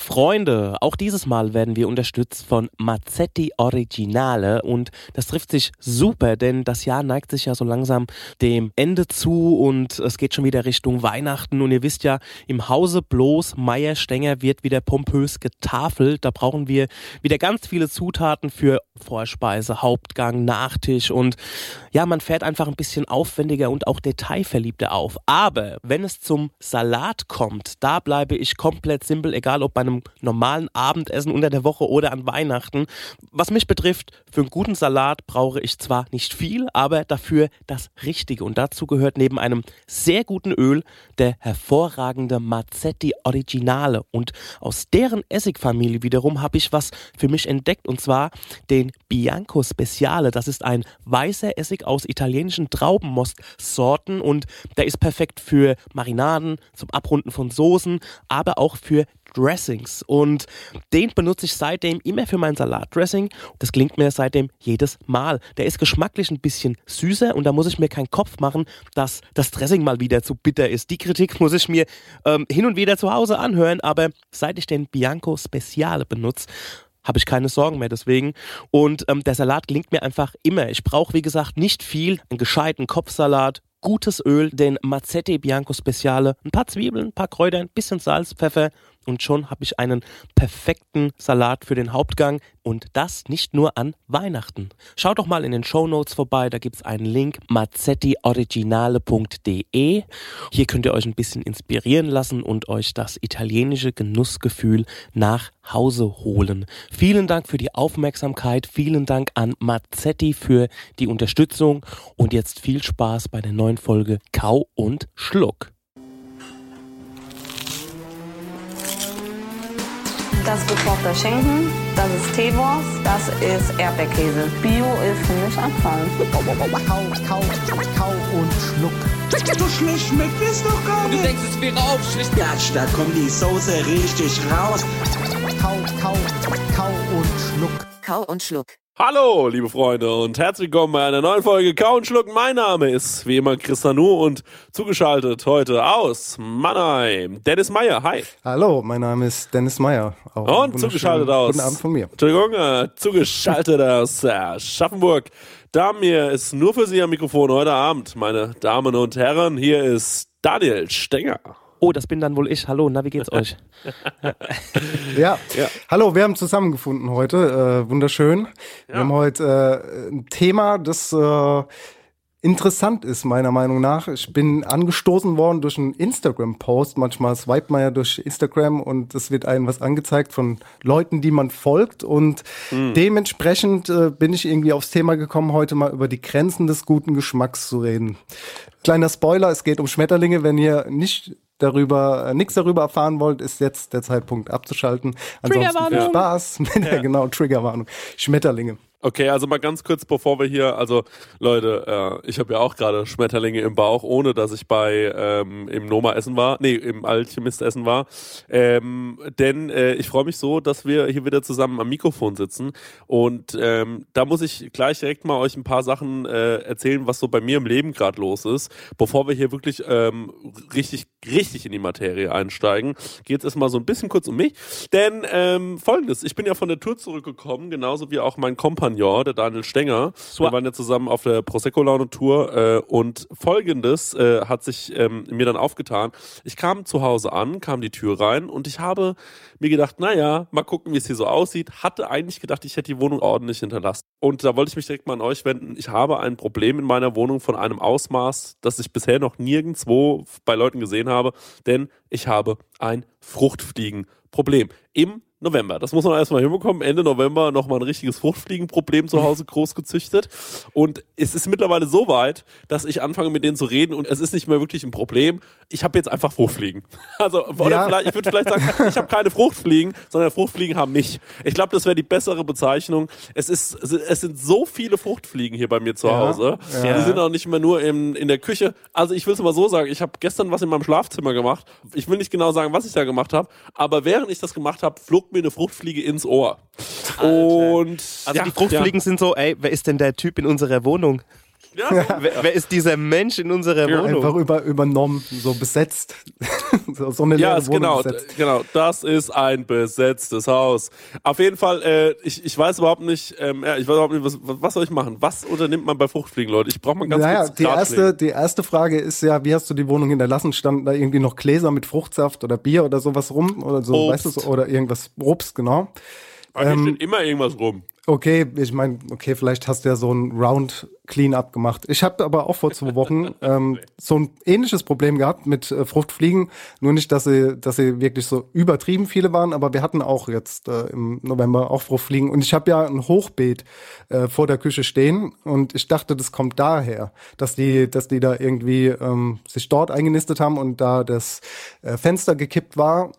Freunde, auch dieses Mal werden wir unterstützt von Mazzetti Originale und das trifft sich super, denn das Jahr neigt sich ja so langsam dem Ende zu und es geht schon wieder Richtung Weihnachten und ihr wisst ja, im Hause bloß Meier Stenger wird wieder pompös getafelt. Da brauchen wir wieder ganz viele Zutaten für Vorspeise, Hauptgang, Nachtisch und ja, man fährt einfach ein bisschen aufwendiger und auch detailverliebter auf. Aber wenn es zum Salat kommt, da bleibe ich komplett simpel, egal ob bei einem normalen Abendessen unter der Woche oder an Weihnachten. Was mich betrifft, für einen guten Salat brauche ich zwar nicht viel, aber dafür das Richtige. Und dazu gehört neben einem sehr guten Öl der hervorragende Mazzetti Originale. Und aus deren Essigfamilie wiederum habe ich was für mich entdeckt und zwar den Bianco Speciale. Das ist ein weißer Essig aus italienischen Traubenmostsorten und der ist perfekt für Marinaden, zum Abrunden von Soßen, aber auch für Dressings und den benutze ich seitdem immer für mein Salatdressing. Das klingt mir seitdem jedes Mal. Der ist geschmacklich ein bisschen süßer und da muss ich mir keinen Kopf machen, dass das Dressing mal wieder zu bitter ist. Die Kritik muss ich mir ähm, hin und wieder zu Hause anhören, aber seit ich den Bianco Speciale benutze, habe ich keine Sorgen mehr deswegen. Und ähm, der Salat klingt mir einfach immer. Ich brauche, wie gesagt, nicht viel. Einen gescheiten Kopfsalat, gutes Öl, den Mazzetti Bianco Speciale, ein paar Zwiebeln, ein paar Kräuter, ein bisschen Salz, Pfeffer und schon habe ich einen perfekten Salat für den Hauptgang und das nicht nur an Weihnachten. Schaut doch mal in den Show Notes vorbei, da gibt es einen Link mazzettioriginale.de. Hier könnt ihr euch ein bisschen inspirieren lassen und euch das italienische Genussgefühl nach Hause holen. Vielen Dank für die Aufmerksamkeit, vielen Dank an Mazzetti für die Unterstützung und jetzt viel Spaß bei der neuen Folge Kau und Schluck. Das ist gekochter Schinken, das ist Teewurst, das ist Erdbeerkäse. Bio ist für mich Abfall. Kau, kau, kau und schluck. So schlecht schmeckt es doch gar Du nicht. denkst, es wäre aufschlicht. Gatsch, da kommt die Soße richtig raus. Kau, kau, kau und schluck. Kau und Schluck. Hallo, liebe Freunde, und herzlich willkommen bei einer neuen Folge Kau und Schluck. Mein Name ist wie immer Chris Nanu und zugeschaltet heute aus Mannheim, Dennis Meyer. Hi. Hallo, mein Name ist Dennis Meyer. Auch Und zugeschaltet aus. Guten Abend von mir. Entschuldigung, äh, zugeschaltet aus äh, Aschaffenburg. Da mir ist nur für Sie am Mikrofon heute Abend, meine Damen und Herren. Hier ist Daniel Stenger. Oh, das bin dann wohl ich. Hallo, na, wie geht's euch? Ja. Ja. hallo, wir haben zusammengefunden heute. Äh, wunderschön. Wir haben heute äh, ein Thema, das äh, interessant ist, meiner Meinung nach. Ich bin angestoßen worden durch einen Instagram-Post. Manchmal swipet man ja durch Instagram und es wird einem was angezeigt von Leuten, die man folgt. Und dementsprechend äh, bin ich irgendwie aufs Thema gekommen, heute mal über die Grenzen des guten Geschmacks zu reden. Kleiner Spoiler, es geht um Schmetterlinge. Wenn ihr nicht darüber, äh, nichts darüber erfahren wollt, ist jetzt der Zeitpunkt abzuschalten. Ansonsten viel Spaß. ja. genau, Triggerwarnung. Schmetterlinge. Okay, also mal ganz kurz, bevor wir hier, also Leute, äh, ich habe ja auch gerade Schmetterlinge im Bauch, ohne dass ich bei ähm, im Noma essen war, nee, im Alchemist essen war. Ähm, denn äh, ich freue mich so, dass wir hier wieder zusammen am Mikrofon sitzen. Und ähm, da muss ich gleich direkt mal euch ein paar Sachen äh, erzählen, was so bei mir im Leben gerade los ist. Bevor wir hier wirklich ähm, richtig, richtig in die Materie einsteigen, geht es erstmal so ein bisschen kurz um mich. Denn ähm, folgendes, ich bin ja von der Tour zurückgekommen, genauso wie auch mein Kompagnon, der Daniel Stenger. Wir waren ja zusammen auf der Prosecco-Laune-Tour äh, und folgendes äh, hat sich ähm, mir dann aufgetan. Ich kam zu Hause an, kam die Tür rein und ich habe mir gedacht, naja, mal gucken, wie es hier so aussieht. Hatte eigentlich gedacht, ich hätte die Wohnung ordentlich hinterlassen. Und da wollte ich mich direkt mal an euch wenden. Ich habe ein Problem in meiner Wohnung von einem Ausmaß, das ich bisher noch nirgendwo bei Leuten gesehen habe, denn ich habe ein Fruchtfliegenproblem. Im November. Das muss man erstmal hinbekommen. Ende November nochmal ein richtiges Fruchtfliegenproblem zu Hause groß gezüchtet. Und es ist mittlerweile so weit, dass ich anfange mit denen zu reden und es ist nicht mehr wirklich ein Problem. Ich habe jetzt einfach Fruchtfliegen. Also, Ja. ich würde vielleicht sagen, ich habe keine Fruchtfliegen, sondern Fruchtfliegen haben mich. Ich glaube, das wäre die bessere Bezeichnung. Es ist, es sind so viele Fruchtfliegen hier bei mir zu Ja. Hause. Ja. Die sind auch nicht mehr nur im, in der Küche. Also ich will es mal so sagen, ich habe gestern was in meinem Schlafzimmer gemacht. Ich will nicht genau sagen, was ich da gemacht habe, aber während ich das gemacht habe, flog mir eine Fruchtfliege ins Ohr. Und Also ja, die Fruchtfliegen sind so, ey, wer ist denn der Typ in unserer Wohnung? Ja, ja, Wer, wer ist dieser Mensch in unserer Wohnung? Einfach über, übernommen, so besetzt. so, so eine Ja, Wohnung genau, besetzt. genau. Das ist ein besetztes Haus. Auf jeden Fall, äh, ich, ich weiß überhaupt nicht, ähm, ja, ich weiß überhaupt nicht, was, was soll ich machen? Was unternimmt man bei Fruchtfliegen, Leute? Ich brauche mal ganz naja, kurz die erste, die erste Frage ist ja, wie hast du die Wohnung hinterlassen? Standen da irgendwie noch Gläser mit Fruchtsaft oder Bier oder sowas rum? Oder so, Obst. weißt du, oder irgendwas Obst, genau. Bei mir ähm, steht immer irgendwas rum. Okay, ich meine, okay, vielleicht hast du ja so ein Round Clean-up gemacht. Ich habe aber auch vor zwei Wochen ähm, so ein ähnliches Problem gehabt mit äh, Fruchtfliegen. Nur nicht, dass sie, dass sie wirklich so übertrieben viele waren, aber wir hatten auch jetzt äh, im November auch Fruchtfliegen. Und ich habe ja ein Hochbeet äh, vor der Küche stehen und ich dachte, das kommt daher, dass die, dass die da irgendwie ähm, sich dort eingenistet haben und da das äh, Fenster gekippt war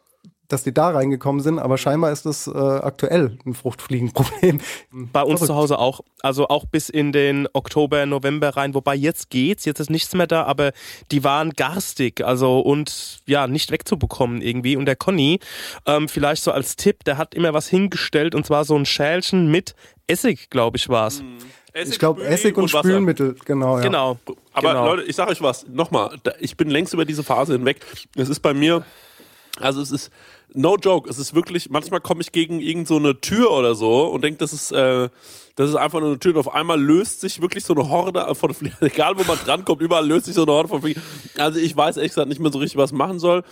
dass die da reingekommen sind, aber scheinbar ist das äh, aktuell ein Fruchtfliegenproblem. Bei uns Verrückt. zu Hause auch. Also auch bis in den Oktober, November rein. Wobei jetzt geht's, jetzt ist nichts mehr da, aber die waren garstig, also und ja, nicht wegzubekommen irgendwie. Und der Conny, ähm, vielleicht so als Tipp, der hat immer was hingestellt und zwar so ein Schälchen mit Essig, glaube ich, war's. Ich glaube, Essig und, Wasser. Spülmittel, genau. Ja. Genau. Aber genau. Leute, ich sage euch was, nochmal, ich bin längst über diese Phase hinweg. Es ist bei mir, also es ist, no joke, es ist wirklich, manchmal komme ich gegen irgend so eine Tür oder so und denke, das ist, äh, das ist einfach nur eine Tür und auf einmal löst sich wirklich so eine Horde von Fliegen, egal wo man drankommt, überall löst sich so eine Horde von Fliegen. Also ich weiß ehrlich gesagt nicht mehr so richtig, was machen soll.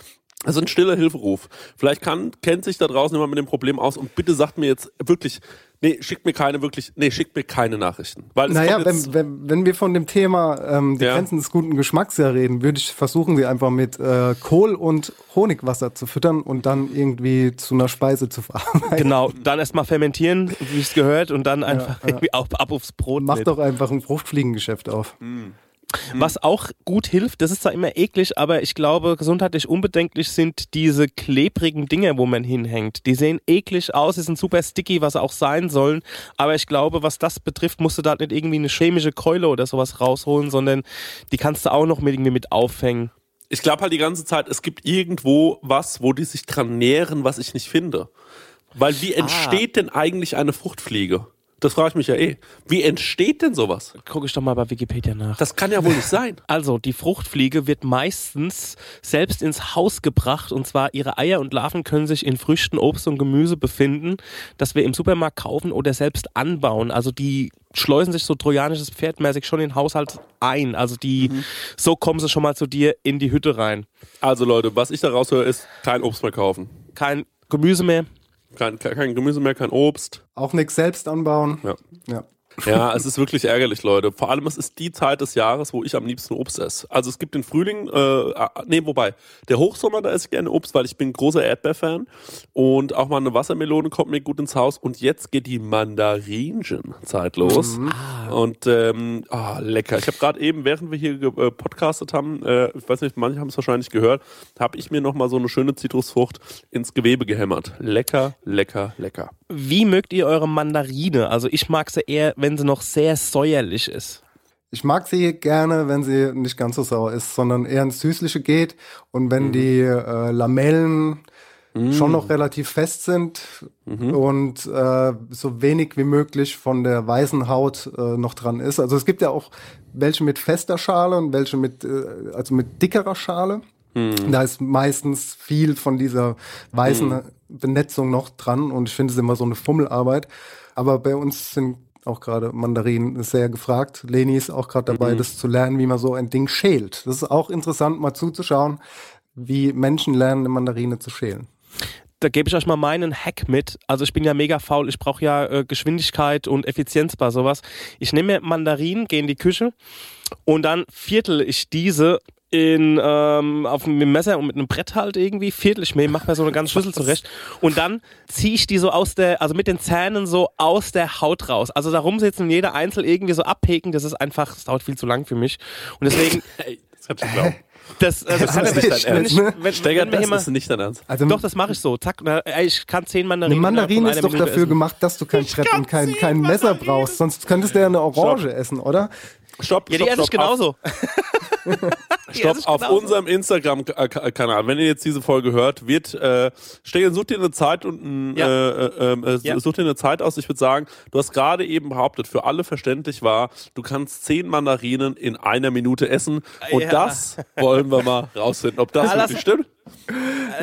Also ein stiller Hilferuf. Vielleicht kann, kennt sich da draußen jemand mit dem Problem aus und bitte sagt mir jetzt wirklich, nee, schickt mir keine wirklich, nee, schickt mir keine Nachrichten. Weil Naja, wenn, wenn, wenn wir von dem Thema ähm, die Ja. Grenzen des guten Geschmacks ja reden, würde ich versuchen, sie einfach mit äh, Kohl und Honigwasser zu füttern und dann irgendwie zu einer Speise zu verarbeiten. Genau, dann erstmal fermentieren, wie es gehört, und dann einfach irgendwie ab, ab aufs Brot. Mach mit. doch einfach ein Fruchtfliegengeschäft auf. Was auch gut hilft, das ist zwar immer eklig, aber ich glaube, gesundheitlich unbedenklich sind diese klebrigen Dinge, wo man hinhängt. Die sehen eklig aus, die sind super sticky, was auch sein sollen. Aber ich glaube, was das betrifft, musst du da nicht irgendwie eine chemische Keule oder sowas rausholen, sondern die kannst du auch noch mit, irgendwie mit aufhängen. ich glaube halt die ganze Zeit, es gibt irgendwo was, wo die sich dran nähren, was ich nicht finde. Weil wie entsteht denn eigentlich eine Fruchtfliege? Das frage ich mich ja eh. Wie entsteht denn sowas? Guck ich doch mal bei Wikipedia nach. Das kann ja wohl nicht sein. Also, die Fruchtfliege wird meistens selbst ins Haus gebracht und zwar ihre Eier und Larven können sich in Früchten, Obst und Gemüse befinden, das wir im Supermarkt kaufen oder selbst anbauen. Also die schleusen sich so trojanisches Pferdmäßig schon in den Haushalt ein. Also die, so kommen sie schon mal zu dir in die Hütte rein. Also Leute, was ich da raushöre, ist kein Obst mehr kaufen. Kein Gemüse mehr. Kein, kein, Gemüse mehr, kein Obst. Auch nichts selbst anbauen. Ja. Ja. Ja, es ist wirklich ärgerlich, Leute. Vor allem, es ist die Zeit des Jahres, wo ich am liebsten Obst esse. Also es gibt den Frühling, äh, ah, nee, wobei, der Hochsommer, da esse ich gerne Obst, weil ich bin großer Erdbeerfan. Und auch mal eine Wassermelone kommt mir gut ins Haus. Und jetzt geht die Mandarinchen-Zeit los. Und ähm, ah, lecker. Ich habe gerade eben, während wir hier ge- äh, podcastet haben, äh, ich weiß nicht, manche haben es wahrscheinlich gehört, habe ich mir nochmal so eine schöne Zitrusfrucht ins Gewebe gehämmert. Lecker, lecker, lecker. Wie mögt ihr eure Mandarine? Also ich mag sie eher, wenn sie noch sehr säuerlich ist. Ich mag sie gerne, wenn sie nicht ganz so sauer ist, sondern eher ins Süßliche geht. Und wenn die äh, Lamellen schon noch relativ fest sind und äh, so wenig wie möglich von der weißen Haut äh, noch dran ist. Also es gibt ja auch welche mit fester Schale und welche mit, äh, also mit dickerer Schale. Da ist meistens viel von dieser weißen Benetzung noch dran und ich finde es immer so eine Fummelarbeit. Aber bei uns sind auch gerade Mandarinen sehr gefragt. Leni ist auch gerade dabei, das zu lernen, wie man so ein Ding schält. Das ist auch interessant, mal zuzuschauen, wie Menschen lernen, eine Mandarine zu schälen. da gebe ich euch mal meinen Hack mit. Also ich bin ja mega faul, ich brauche ja äh, Geschwindigkeit und Effizienz bei sowas. Ich nehme mir Mandarinen, gehe in die Küche und dann viertel ich diese in, ähm, auf dem Messer und mit einem Brett halt irgendwie, viertel ich mir, mach mir so eine ganze Schüssel zurecht und dann ziehe ich die so aus der, also mit den Zähnen so aus der Haut raus. Also da rumsitzen und jeder einzeln irgendwie so abheken, das ist einfach, das dauert viel zu lang für mich. Und deswegen, Ey, das du glauben. das, äh, Das Hanna, ist nicht dein wenn Ernst. ich, wenn, Steger, wenn wir hier das ist nicht dein Ernst. Also doch, das mache ich so. Zack, na, ey, ich kann zehn Mandarinen. eine Mandarine ist doch dafür Minute gemacht, dass du kein Brett und kein, kein Messer brauchst. Sonst könntest du ja eine Orange essen, oder? Stopp. Ja, die stopp, stopp. Auf, genauso. stopp, auf genauso. unserem Instagram-Kanal, wenn ihr jetzt diese Folge hört, wird, äh, Steger, such dir eine Zeit und äh, äh, äh, Ja. such dir eine Zeit aus. Ich würde sagen, du hast gerade eben behauptet, für alle verständlich war, du kannst zehn Mandarinen in einer Minute essen. Und Ja. das wollen wir mal rausfinden, ob das wirklich stimmt.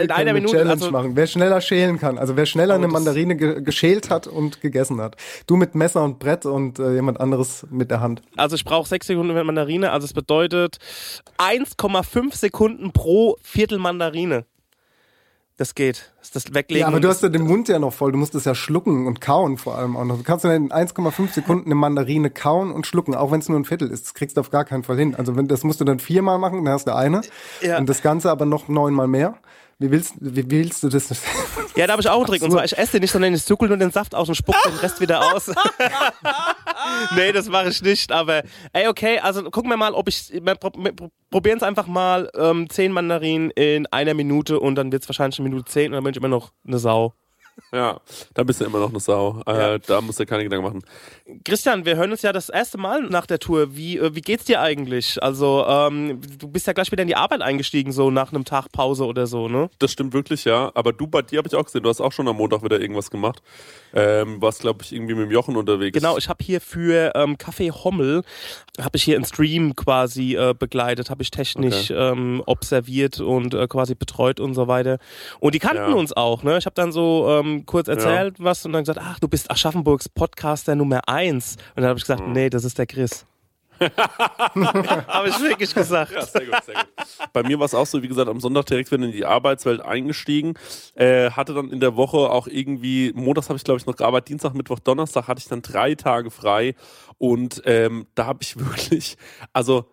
In Wir einer Minute. Challenge Also, machen. Wer schneller schälen kann, also wer schneller eine Mandarine ge geschält hat und gegessen hat. Du mit Messer und Brett und äh, jemand anderes mit der Hand. also ich brauche sechs Sekunden mit Mandarine. Also es bedeutet 1,5 Sekunden pro Viertel Mandarine. Das geht. Das ist das Weglegen. Ja, aber du hast ja den Mund ja noch voll. Du musst es ja schlucken und kauen vor allem auch noch. Du kannst ja in 1,5 Sekunden eine Mandarine kauen und schlucken, auch wenn es nur ein Viertel ist. Das kriegst du auf gar keinen Fall hin. Also wenn, das musst du dann viermal machen, dann hast du eine. Ja. Und das Ganze aber noch neunmal mehr. Wie willst, wie willst du das? Ja, da habe ich auch einen Trick. Und zwar, ich esse den nicht, sondern ich zuckel nur den Saft aus und spuck den Rest wieder aus. nee, das mache ich nicht. Aber, ey, okay, also gucken wir mal, ob ich. Probieren es einfach mal. Ähm, zehn Mandarinen in einer Minute und dann wird es wahrscheinlich eine Minute zehn und dann bin ich immer noch eine Sau. Ja, da bist du immer noch eine Sau. Äh, Da musst du keine Gedanken machen. Christian, wir hören uns ja das erste Mal nach der Tour. Wie, äh, wie geht's dir eigentlich? Also, ähm, du bist ja gleich wieder in die Arbeit eingestiegen, so nach einem Tag Pause oder so, ne? Das stimmt wirklich, ja. Aber du, bei dir habe ich auch gesehen, du hast auch schon am Montag wieder irgendwas gemacht. Ähm, warst, glaube ich, irgendwie mit dem Jochen unterwegs. Genau, ich habe hier für ähm, Café Hommel, habe ich hier einen Stream quasi äh, begleitet, habe ich technisch ähm, observiert und äh, quasi betreut und so weiter. Und die kannten Ja. uns auch, ne? Ich habe dann so ähm, kurz erzählt was und dann gesagt, ach, du bist Aschaffenburgs Podcaster Nummer eins. Und dann habe ich gesagt, Mhm. nee, das ist der Chris. habe ich wirklich gesagt. Ja, sehr gut, sehr gut. Bei mir war es auch so, wie gesagt, am Sonntag direkt wieder in die Arbeitswelt eingestiegen. Äh, hatte dann in der Woche auch irgendwie, montags habe ich glaube ich noch gearbeitet, Dienstag, Mittwoch, Donnerstag hatte ich dann drei Tage frei. Und ähm, da habe ich wirklich, also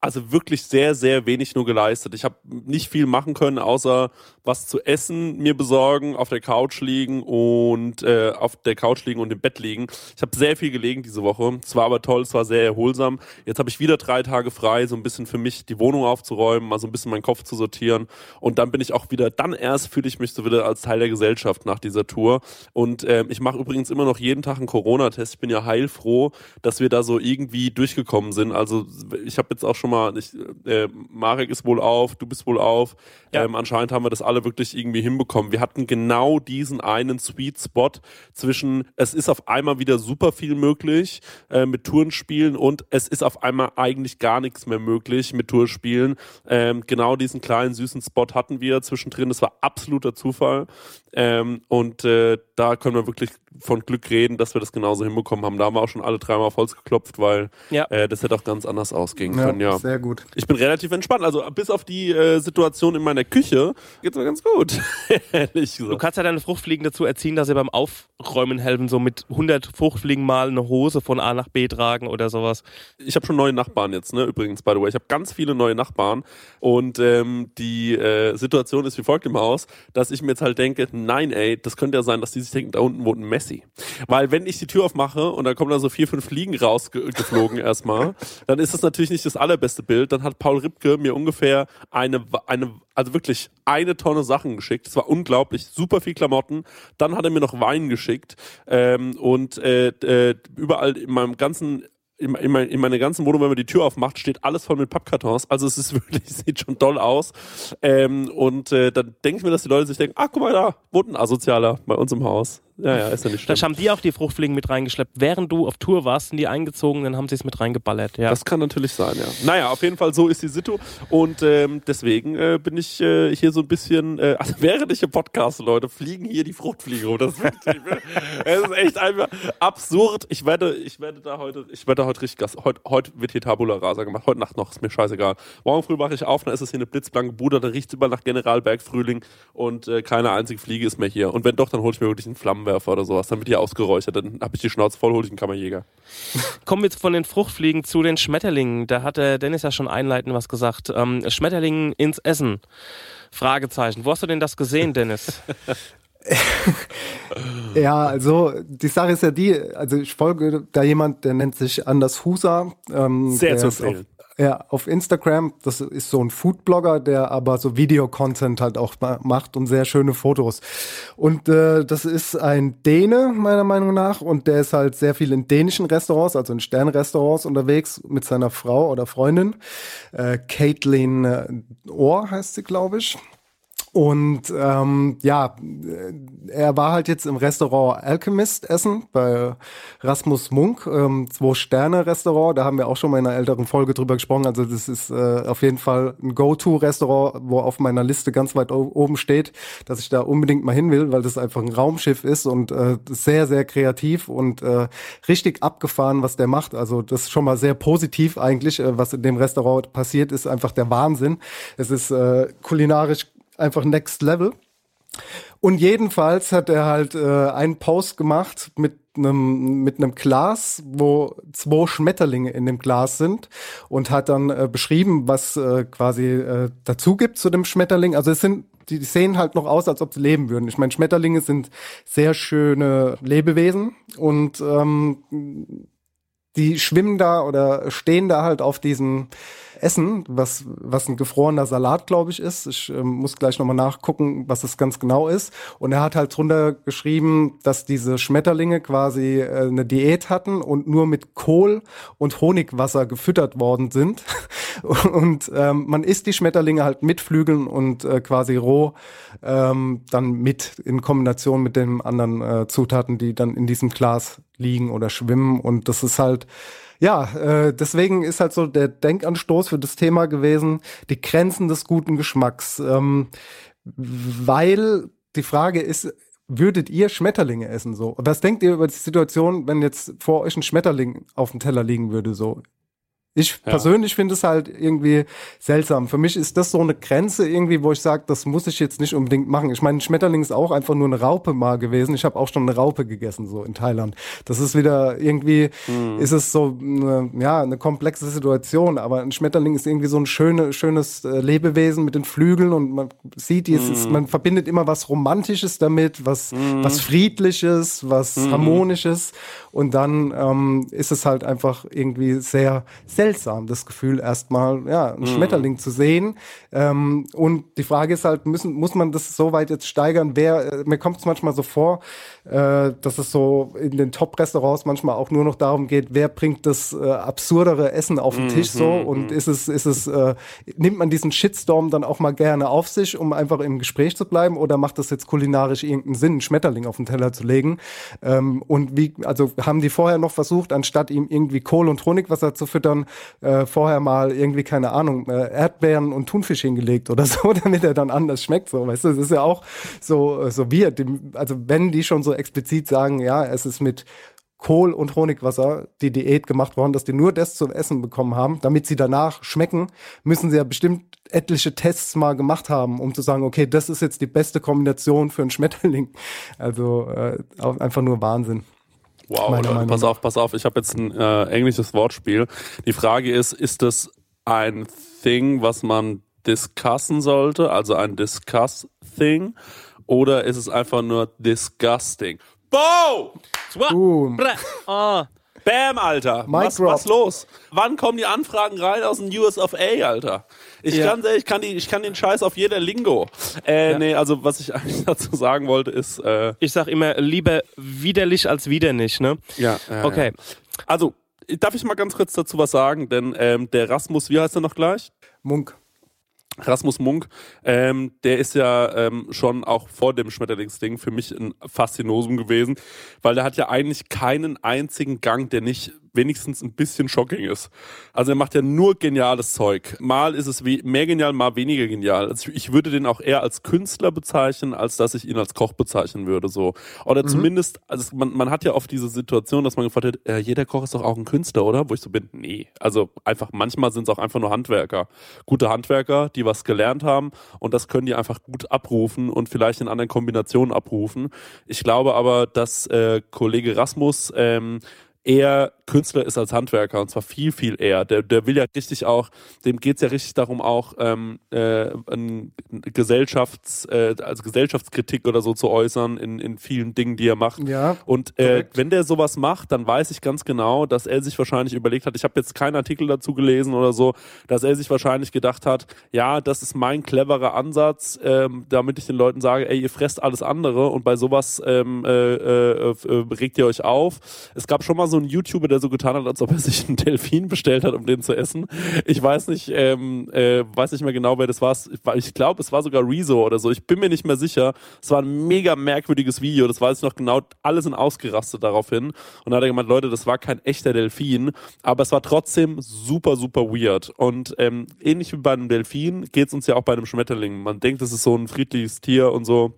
also wirklich sehr, sehr wenig nur geleistet. Ich habe nicht viel machen können, außer was zu essen mir besorgen, auf der Couch liegen und äh, auf der Couch liegen und im Bett liegen. Ich habe sehr viel gelegen diese Woche. Es war aber toll, es war sehr erholsam. Jetzt habe ich wieder drei Tage frei, so ein bisschen für mich die Wohnung aufzuräumen, mal so ein bisschen meinen Kopf zu sortieren. Und dann bin ich auch wieder, dann erst fühle ich mich so wieder als Teil der Gesellschaft nach dieser Tour. Und ähm, ich mache übrigens immer noch jeden Tag einen Corona-Test. Ich bin ja heilfroh, dass wir da so irgendwie durchgekommen sind. Also ich habe jetzt auch schon mal, ich, äh, Marek ist wohl auf, du bist wohl auf. Ja. Ähm, anscheinend haben wir das alle wirklich irgendwie hinbekommen. Wir hatten genau diesen einen Sweet Spot zwischen, es ist auf einmal wieder super viel möglich äh, mit Tourenspielen und es ist auf einmal eigentlich gar nichts mehr möglich mit Tourspielen. Ähm, genau diesen kleinen süßen Spot hatten wir zwischendrin. Das war absoluter Zufall. Ähm, und äh, da können wir wirklich von Glück reden, dass wir das genauso hinbekommen haben. Da haben wir auch schon alle dreimal auf Holz geklopft, weil Ja. äh, das hätte auch ganz anders ausgehen Ja, können. Ja. Sehr gut. Ich bin relativ entspannt. Also bis auf die äh, Situation in meiner Küche geht's mir ganz gut. Ehrlich Du gesagt. kannst ja deine Fruchtfliegen dazu erziehen, dass sie beim Aufräumen helfen, so mit 100 Fruchtfliegen mal eine Hose von A nach B tragen oder sowas. Ich habe schon neue Nachbarn jetzt, ne? Übrigens, by the way. Ich habe ganz viele neue Nachbarn. Und ähm, die äh, Situation ist wie folgt im Haus, dass ich mir jetzt halt denke, nein, ey, das könnte ja sein, dass die sich denken, da unten wohnt ein Messi. Weil wenn ich die Tür aufmache und da kommen da so vier, fünf Fliegen rausgeflogen erstmal, dann ist das natürlich nicht das allerbeste Bild. Dann hat Paul Ripke mir ungefähr eine, eine, also wirklich eine Tonne Sachen geschickt. Das war unglaublich, super viel Klamotten. Dann hat er mir noch Wein geschickt ähm, und äh, äh, überall in meinem ganzen in, in, mein, in meiner ganzen Wohnung, wenn man die Tür aufmacht, steht alles voll mit Pappkartons. Also es ist wirklich, sieht schon toll aus. Ähm, und äh, dann denke ich mir, dass die Leute sich denken, ah, guck mal da, wohnt ein Asozialer bei uns im Haus. Ja, ja, ist ja nicht schlimm. Vielleicht haben die auch die Fruchtfliegen mit reingeschleppt. Während du auf Tour warst, sind die eingezogen, dann haben sie es mit reingeballert. Ja. Das kann natürlich sein, ja. Naja, auf jeden Fall so ist die Situ. Und ähm, deswegen äh, bin ich äh, hier so ein bisschen, äh, also während ich im Podcast, Leute, fliegen hier die Fruchtfliegen rum. Das ist, wirklich, es ist echt einfach absurd. Ich werde, ich werde da heute, ich werde da heute richtig Gas. Heute, heute wird hier Tabula Rasa gemacht. Heute Nacht noch, ist mir scheißegal. Morgen früh mache ich auf, dann ist es hier eine blitzblanke Bude, da riecht es überall nach Generalberg Frühling und äh, keine einzige Fliege ist mehr hier. Und wenn doch, dann hole ich mir wirklich einen Flammenwerfer Flammenwerfer oder sowas. Dann wird die ausgeräuchert. Dann habe ich die Schnauze voll, hole ich einen Kammerjäger. Kommen wir jetzt von den Fruchtfliegen zu den Schmetterlingen. Da hat der Dennis ja schon einleitend was gesagt. Ähm, Schmetterlingen ins Essen. Fragezeichen. Wo hast du denn das gesehen, Dennis? Ja, also die Sache ist ja die, also ich folge da jemand, der nennt sich Anders Huser. Ähm, Sehr zu empfehlen. Ja, auf Instagram. Das ist so ein Foodblogger, der aber so Videocontent halt auch ma- macht und sehr schöne Fotos. Und äh, das ist ein Däne, meiner Meinung nach. Und der ist halt sehr viel in dänischen Restaurants, also in Sternrestaurants unterwegs mit seiner Frau oder Freundin. Äh, Caitlin äh, Ohr heißt sie, glaube ich. Und ähm, ja, äh, er war halt jetzt im Restaurant Alchemist essen bei Rasmus Munk, ähm, zwei Sterne Restaurant. Da haben wir auch schon mal in einer älteren Folge drüber gesprochen. Also das ist äh, auf jeden Fall ein Go-To-Restaurant, wo auf meiner Liste ganz weit oben steht, dass ich da unbedingt mal hin will, weil das einfach ein Raumschiff ist und äh, sehr, sehr kreativ und äh, richtig abgefahren, was der macht. Also das ist schon mal sehr positiv eigentlich, äh, was in dem Restaurant passiert, ist einfach der Wahnsinn. Es ist äh, kulinarisch einfach next level. Und jedenfalls hat er halt äh, einen Post gemacht mit einem mit einem Glas, wo zwei Schmetterlinge in dem Glas sind und hat dann äh, beschrieben, was äh, quasi äh, dazu gibt zu dem Schmetterling. Also es sind die sehen halt noch aus, als ob sie leben würden. Ich meine, Schmetterlinge sind sehr schöne Lebewesen und ähm, die schwimmen da oder stehen da halt auf diesem Essen, was, was ein gefrorener Salat, glaube ich, ist. Ich ähm, muss gleich nochmal nachgucken, was das ganz genau ist. Und er hat halt drunter geschrieben, dass diese Schmetterlinge quasi äh, eine Diät hatten und nur mit Kohl und Honigwasser gefüttert worden sind. und ähm, man isst die Schmetterlinge halt mit Flügeln und äh, quasi roh ähm, dann mit in Kombination mit den anderen äh, Zutaten, die dann in diesem Glas liegen oder schwimmen. Und das ist halt ja, äh, deswegen ist halt so der Denkanstoß für das Thema gewesen, die Grenzen des guten Geschmacks. Ähm, weil die Frage ist, würdet ihr Schmetterlinge essen so? Was denkt ihr über die Situation, wenn jetzt vor euch ein Schmetterling auf dem Teller liegen würde so? Ich Ja. persönlich finde es halt irgendwie seltsam. Für mich ist das so eine Grenze irgendwie, wo ich sage, das muss ich jetzt nicht unbedingt machen. Ich meine, ein Schmetterling ist auch einfach nur eine Raupe mal gewesen. Ich habe auch schon eine Raupe gegessen, so in Thailand. Das ist wieder irgendwie, ist es so, eine, ja, eine komplexe Situation. Aber ein Schmetterling ist irgendwie so ein schöne, schönes äh, Lebewesen mit den Flügeln und man sieht, es ist, man verbindet immer was Romantisches damit, was, was Friedliches, was Harmonisches. Und dann ähm, ist es halt einfach irgendwie sehr seltsam, das Gefühl, erstmal ja, einen Schmetterling zu sehen. Ähm, und die Frage ist halt, müssen, muss man das so weit jetzt steigern? Wer, äh, mir kommt es manchmal so vor, äh, dass es so in den Top-Restaurants manchmal auch nur noch darum geht, wer bringt das äh, absurdere Essen auf den Tisch so und ist es, ist es, äh, nimmt man diesen Shitstorm dann auch mal gerne auf sich, um einfach im Gespräch zu bleiben oder macht das jetzt kulinarisch irgendeinen Sinn, einen Schmetterling auf den Teller zu legen? Ähm, und wie, also haben die vorher noch versucht, anstatt ihm irgendwie Kohl und Honigwasser zu füttern, äh, vorher mal irgendwie, keine Ahnung, äh, Erdbeeren und Thunfisch hingelegt oder so, damit er dann anders schmeckt, so, weißt du, das ist ja auch so, äh, so. Die, also wenn die schon so explizit sagen, ja, es ist mit Kohl und Honigwasser die Diät gemacht worden, dass die nur das zum Essen bekommen haben, damit sie danach schmecken, müssen sie ja bestimmt etliche Tests mal gemacht haben, um zu sagen, okay, das ist jetzt die beste Kombination für einen Schmetterling. Also äh, einfach nur Wahnsinn. Wow, Leute, Meinung pass auf, pass auf. Ich habe jetzt ein äh, englisches Wortspiel. Die Frage ist, ist das ein Thing, was man discussen sollte, also ein Discuss-Thing, oder ist es einfach nur disgusting? Bo! Boom. Oh, Bam, Alter. Mic Was, was los? Wann kommen die Anfragen rein aus dem US of A, Alter? Ich, Ja. kann, ich, kann die, ich kann den Scheiß auf jeder Lingo. Äh, nee, also was ich eigentlich dazu sagen wollte, ist, äh, ich sag immer, lieber widerlich als wieder nicht, ne? ja, ja, Okay. Ja. Also, darf ich mal ganz kurz dazu was sagen? Denn ähm, der Rasmus, wie heißt er noch gleich? Munk. Rasmus Munk, ähm, der ist ja ähm, schon auch vor dem Schmetterlingsding für mich ein Faszinosum gewesen, weil der hat ja eigentlich keinen einzigen Gang, der nicht wenigstens ein bisschen shocking ist. Also er macht ja nur geniales Zeug. Mal ist es mehr genial, mal weniger genial. Also ich würde den auch eher als Künstler bezeichnen, als dass ich ihn als Koch bezeichnen würde. So. Oder mhm. zumindest, also man, man hat ja oft diese Situation, dass man gefragt hat, äh, jeder Koch ist doch auch ein Künstler, oder? Wo ich so bin, nee. Also einfach, manchmal sind es auch einfach nur Handwerker. Gute Handwerker, die was gelernt haben und das können die einfach gut abrufen und vielleicht in anderen Kombinationen abrufen. Ich glaube aber, dass äh, Kollege Rasmus ähm, eher Künstler ist als Handwerker und zwar viel, viel eher. Der, der will ja richtig auch, dem geht's ja richtig darum auch, ähm, äh, Gesellschafts-, äh, also Gesellschaftskritik oder so zu äußern in, in vielen Dingen, die er macht. Ja, und äh, wenn der sowas macht, dann weiß ich ganz genau, dass er sich wahrscheinlich überlegt hat, ich habe jetzt keinen Artikel dazu gelesen oder so, dass er sich wahrscheinlich gedacht hat, ja, das ist mein cleverer Ansatz, ähm, damit ich den Leuten sage, ey, ihr fresst alles andere und bei sowas ähm, äh, äh, äh regt ihr euch auf. Es gab schon mal so einen YouTuber, der der so getan hat, als ob er sich einen Delfin bestellt hat, um den zu essen. Ich weiß nicht, ähm, äh, weiß nicht mehr genau, wer das war. Ich glaube, es war sogar Rezo oder so. Ich bin mir nicht mehr sicher. Es war ein mega merkwürdiges Video. Das weiß ich noch genau. Alle sind ausgerastet daraufhin. Und da hat er gemeint, Leute, das war kein echter Delfin, aber es war trotzdem super, super weird. Und ähm, ähnlich wie bei einem Delfin geht es uns ja auch bei einem Schmetterling. Man denkt, es ist so ein friedliches Tier und so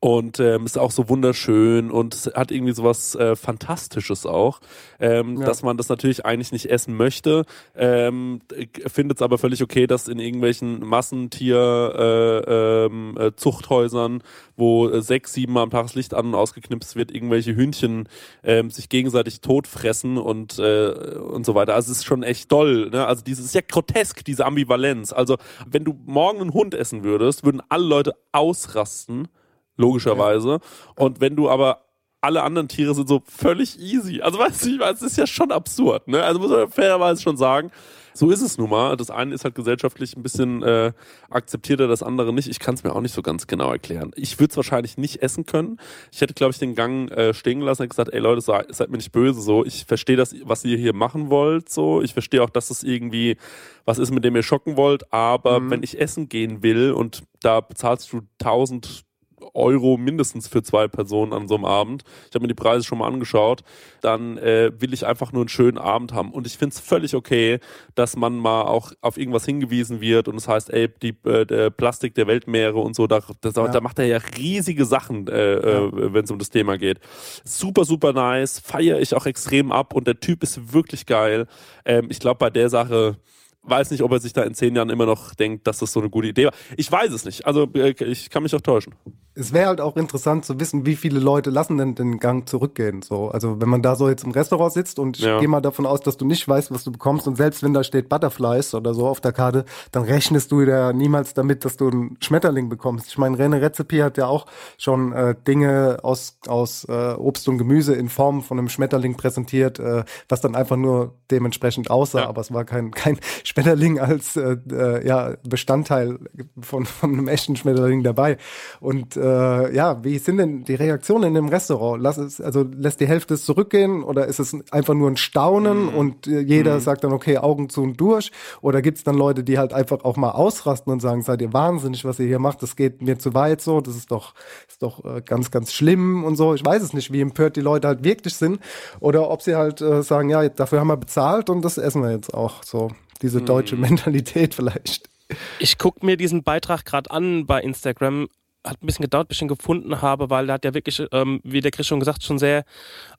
und ähm, ist auch so wunderschön und hat irgendwie sowas äh, Fantastisches auch, ähm, ja. dass man das natürlich eigentlich nicht essen möchte, ähm, findet es aber völlig okay, dass in irgendwelchen Massentier-Zuchthäusern, äh, äh, Zuchthäusern, wo äh, sechs, sieben Mal am Tag das Licht an und ausgeknipst wird, irgendwelche Hühnchen ähm, sich gegenseitig totfressen und äh, und so weiter. Also es ist schon echt doll. Ne? Also dieses ist ja grotesk, diese Ambivalenz. Also wenn du morgen einen Hund essen würdest, würden alle Leute ausrasten logischerweise. Ja. Und wenn du aber alle anderen Tiere sind so völlig easy. Also weißt du, es ist ja schon absurd, ne? Also muss man fairerweise schon sagen, so ist es nun mal. Das eine ist halt gesellschaftlich ein bisschen äh, akzeptierter, das andere nicht. Ich kann es mir auch nicht so ganz genau erklären. Ich würde es wahrscheinlich nicht essen können. Ich hätte, glaube ich, den Gang äh, stehen gelassen und gesagt, ey Leute, seid, seid mir nicht böse so. Ich verstehe das, was ihr hier machen wollt. So, ich verstehe auch, dass es das irgendwie was ist, mit dem ihr schocken wollt. Aber mhm. wenn ich essen gehen will und da bezahlst du 1000 Euro mindestens für zwei Personen an so einem Abend. Ich habe mir die Preise schon mal angeschaut. Dann äh, will ich einfach nur einen schönen Abend haben. Und ich finde es völlig okay, dass man mal auch auf irgendwas hingewiesen wird und es das heißt, ey, die äh, der Plastik der Weltmeere und so, da, das, ja. da macht er ja riesige Sachen, äh, äh ja. wenn es um das Thema geht. Super, super nice, feiere ich auch extrem ab und der Typ ist wirklich geil. Ähm, ich glaube, bei der Sache weiß nicht, ob er sich da in zehn Jahren immer noch denkt, dass das so eine gute Idee war. Ich weiß es nicht. Also äh, ich kann mich auch täuschen es wäre halt auch interessant zu wissen, wie viele Leute lassen denn den Gang zurückgehen. So, also wenn man da so jetzt im Restaurant sitzt und ich ja. gehe mal davon aus, dass du nicht weißt, was du bekommst und selbst wenn da steht Butterflies oder so auf der Karte, dann rechnest du ja niemals damit, dass du einen Schmetterling bekommst. Ich meine, René Rezepi hat ja auch schon äh, Dinge aus aus äh, Obst und Gemüse in Form von einem Schmetterling präsentiert, äh, was dann einfach nur dementsprechend aussah, ja. aber es war kein kein Schmetterling als äh, äh, ja Bestandteil von von einem echten Schmetterling dabei und äh, ja, wie sind denn die Reaktionen in dem Restaurant? Lass es, also lässt die Hälfte es zurückgehen oder ist es einfach nur ein Staunen mhm. und äh, jeder mhm. sagt dann, okay, Augen zu und durch? Oder gibt es dann Leute, die halt einfach auch mal ausrasten und sagen, seid ihr wahnsinnig, was ihr hier macht, das geht mir zu weit so, das ist doch, ist doch äh, ganz, ganz schlimm und so. Ich weiß es nicht, wie empört die Leute halt wirklich sind oder ob sie halt äh, sagen, ja, dafür haben wir bezahlt und das essen wir jetzt auch. So, diese deutsche mhm. Mentalität vielleicht. Ich gucke mir diesen Beitrag gerade an bei Instagram hat ein bisschen gedauert, bis ich ihn gefunden habe, weil er hat ja wirklich, ähm, wie der Chris schon gesagt, schon sehr,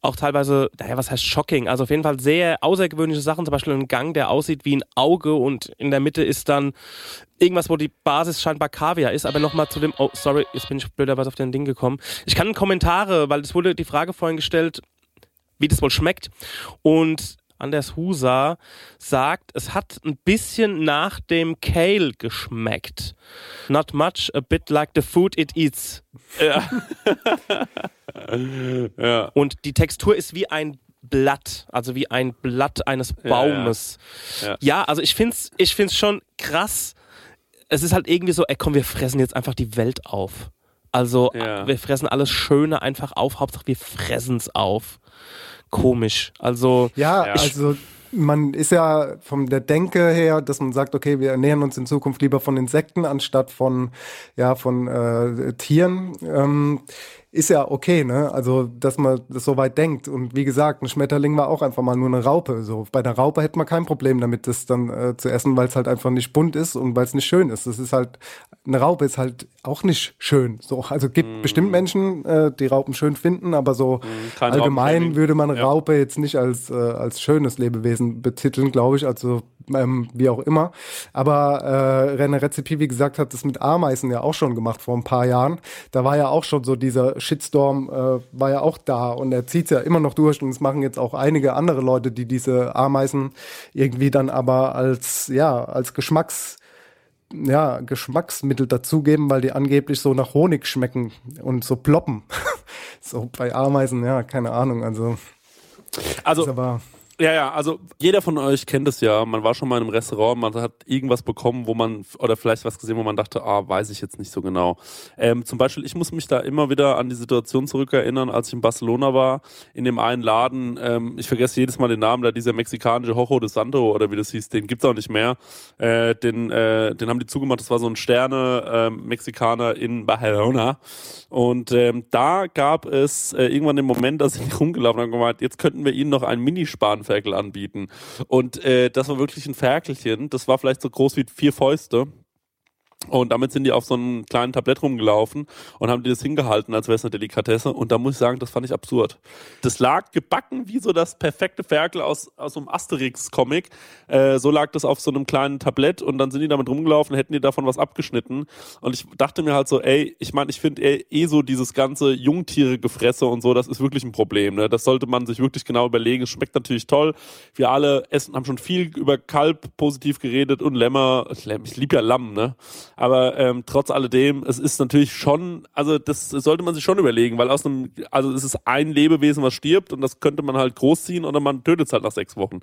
auch teilweise, naja, was heißt shocking? Also auf jeden Fall sehr außergewöhnliche Sachen, zum Beispiel ein Gang, der aussieht wie ein Auge und in der Mitte ist dann irgendwas, wo die Basis scheinbar Kaviar ist, aber nochmal zu dem, oh, sorry, jetzt bin ich blöderweise auf den Ding gekommen. Ich kann Kommentare, weil es wurde die Frage vorhin gestellt, wie das wohl schmeckt und Anders Husa sagt, es hat ein bisschen nach dem Kale geschmeckt. Not much, a bit like the food it eats. Ja. ja. Und die Textur ist wie ein Blatt, also wie ein Blatt eines Baumes. Ja, ja. ja also ich finde es ich find's schon krass. Es ist halt irgendwie so, ey komm, wir fressen jetzt einfach die Welt auf. Also wir fressen alles Schöne einfach auf, Hauptsache wir fressen es auf komisch. Also ja, also man ist ja von der Denke her, dass man sagt, okay, wir ernähren uns in Zukunft lieber von Insekten anstatt von ja von äh, Tieren. Ähm, ist ja okay, ne? Also, dass man das so weit denkt. Und wie gesagt, ein Schmetterling war auch einfach mal nur eine Raupe. So, bei der Raupe hätte man kein Problem damit, das dann äh, zu essen, weil es halt einfach nicht bunt ist und weil es nicht schön ist. Das ist halt, eine Raupe ist halt auch nicht schön. So, also gibt Mhm. bestimmt Menschen, äh, die Raupen schön finden, aber so kein allgemein würde man Ja. Raupe jetzt nicht als, äh, als schönes Lebewesen betiteln, glaube ich. Also ähm, wie auch immer. Aber äh, René Rezepi, wie gesagt, hat das mit Ameisen ja auch schon gemacht vor ein paar Jahren. Da war ja auch schon so dieser Shitstorm, äh, war ja auch da und er zieht ja immer noch durch und es machen jetzt auch einige andere Leute, die diese Ameisen irgendwie dann aber als, ja, als Geschmacks ja, Geschmacksmittel dazugeben, weil die angeblich so nach Honig schmecken und so ploppen. so bei Ameisen, ja, keine Ahnung. Also, Also, Ja, ja, also jeder von euch kennt es ja. Man war schon mal in einem Restaurant, man hat irgendwas bekommen, wo man, oder vielleicht was gesehen, wo man dachte, ah, weiß ich jetzt nicht so genau. Ähm, zum Beispiel, ich muss mich da immer wieder an die Situation zurückerinnern, als ich in Barcelona war, in dem einen Laden, ähm, ich vergesse jedes Mal den Namen, da dieser mexikanische Jojo de Santo oder wie das hieß, den gibt's auch nicht mehr. Äh, den, äh, den haben die zugemacht, das war so ein Sterne-Mexikaner in Barcelona. Und ähm, da gab es äh, irgendwann den Moment, dass ich rumgelaufen habe und gemeint, jetzt könnten wir Ihnen noch einen Minispanferkel anbieten. Und äh, das war wirklich ein Ferkelchen. Das war vielleicht so groß wie vier Fäuste. Und damit sind die auf so einem kleinen Tablett rumgelaufen und haben die das hingehalten, als wäre es eine Delikatesse. Und da muss ich sagen, das fand ich absurd. Das lag gebacken wie so das perfekte Ferkel aus, aus so einem Asterix-Comic. Äh, so lag das auf so einem kleinen Tablett und dann sind die damit rumgelaufen, hätten die davon was abgeschnitten. Und ich dachte mir halt so, ey, ich meine, ich finde eh, eh so dieses ganze Jungtiere-Gefresse und so, das ist wirklich ein Problem. Ne? Das sollte man sich wirklich genau überlegen. Es schmeckt natürlich toll. Wir alle essen, haben schon viel über Kalb positiv geredet und Lämmer. Lämm- Ich liebe ja Lamm, ne? Aber ähm, trotz alledem, es ist natürlich schon, also das sollte man sich schon überlegen, weil aus einem, also es ist ein Lebewesen, was stirbt und das könnte man halt großziehen oder man tötet es halt nach sechs Wochen.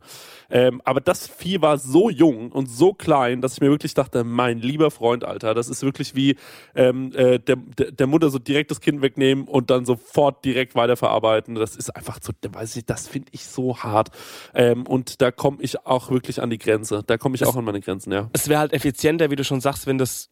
Ähm, aber das Vieh war so jung und so klein, dass ich mir wirklich dachte, mein lieber Freund, Alter, das ist wirklich wie ähm, äh, der, der, Mutter so direkt das Kind wegnehmen und dann sofort direkt weiterverarbeiten. Das ist einfach so, da weiß ich, das finde ich so hart. Ähm, und da komme ich auch wirklich an die Grenze. Da komme ich auch an meine Grenzen, ja. Es wäre halt effizienter, wie du schon sagst, wenn das,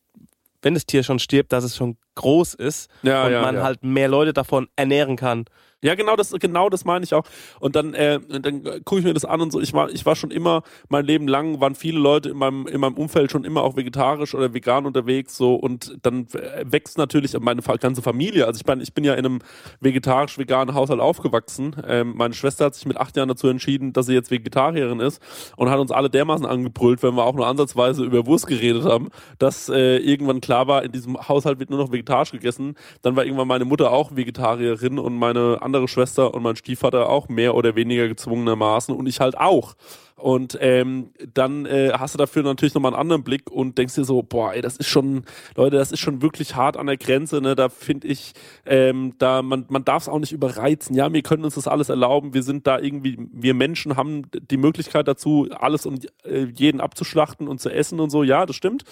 wenn das Tier schon stirbt, dass es schon groß ist Ja, und ja, man ja. halt mehr Leute davon ernähren kann. Ja, genau das, genau das meine ich auch. Und dann, äh, dann gucke ich mir das an und so. Ich war, ich war schon immer, mein Leben lang waren viele Leute in meinem, in meinem Umfeld schon immer auch vegetarisch oder vegan unterwegs, so. Und dann äh, wächst natürlich meine ganze Familie. Also ich meine, ich bin ja in einem vegetarisch-veganen Haushalt aufgewachsen. Ähm, meine Schwester hat sich mit acht Jahren dazu entschieden, dass sie jetzt Vegetarierin ist und hat uns alle dermaßen angebrüllt, wenn wir auch nur ansatzweise über Wurst geredet haben, dass äh, irgendwann klar war, in diesem Haushalt wird nur noch vegetarisch gegessen. Dann war irgendwann meine Mutter auch Vegetarierin und meine andere Schwester und mein Stiefvater auch mehr oder weniger gezwungenermaßen und ich halt auch. Und ähm, dann äh, hast du dafür natürlich nochmal einen anderen Blick und denkst dir so, boah, ey, das ist schon, Leute, das ist schon wirklich hart an der Grenze, ne? Da finde ich, ähm, da man, man darf es auch nicht überreizen. Ja, wir können uns das alles erlauben. Wir sind da irgendwie, wir Menschen haben die Möglichkeit dazu, alles und äh, jeden abzuschlachten und zu essen und so. Ja, das stimmt.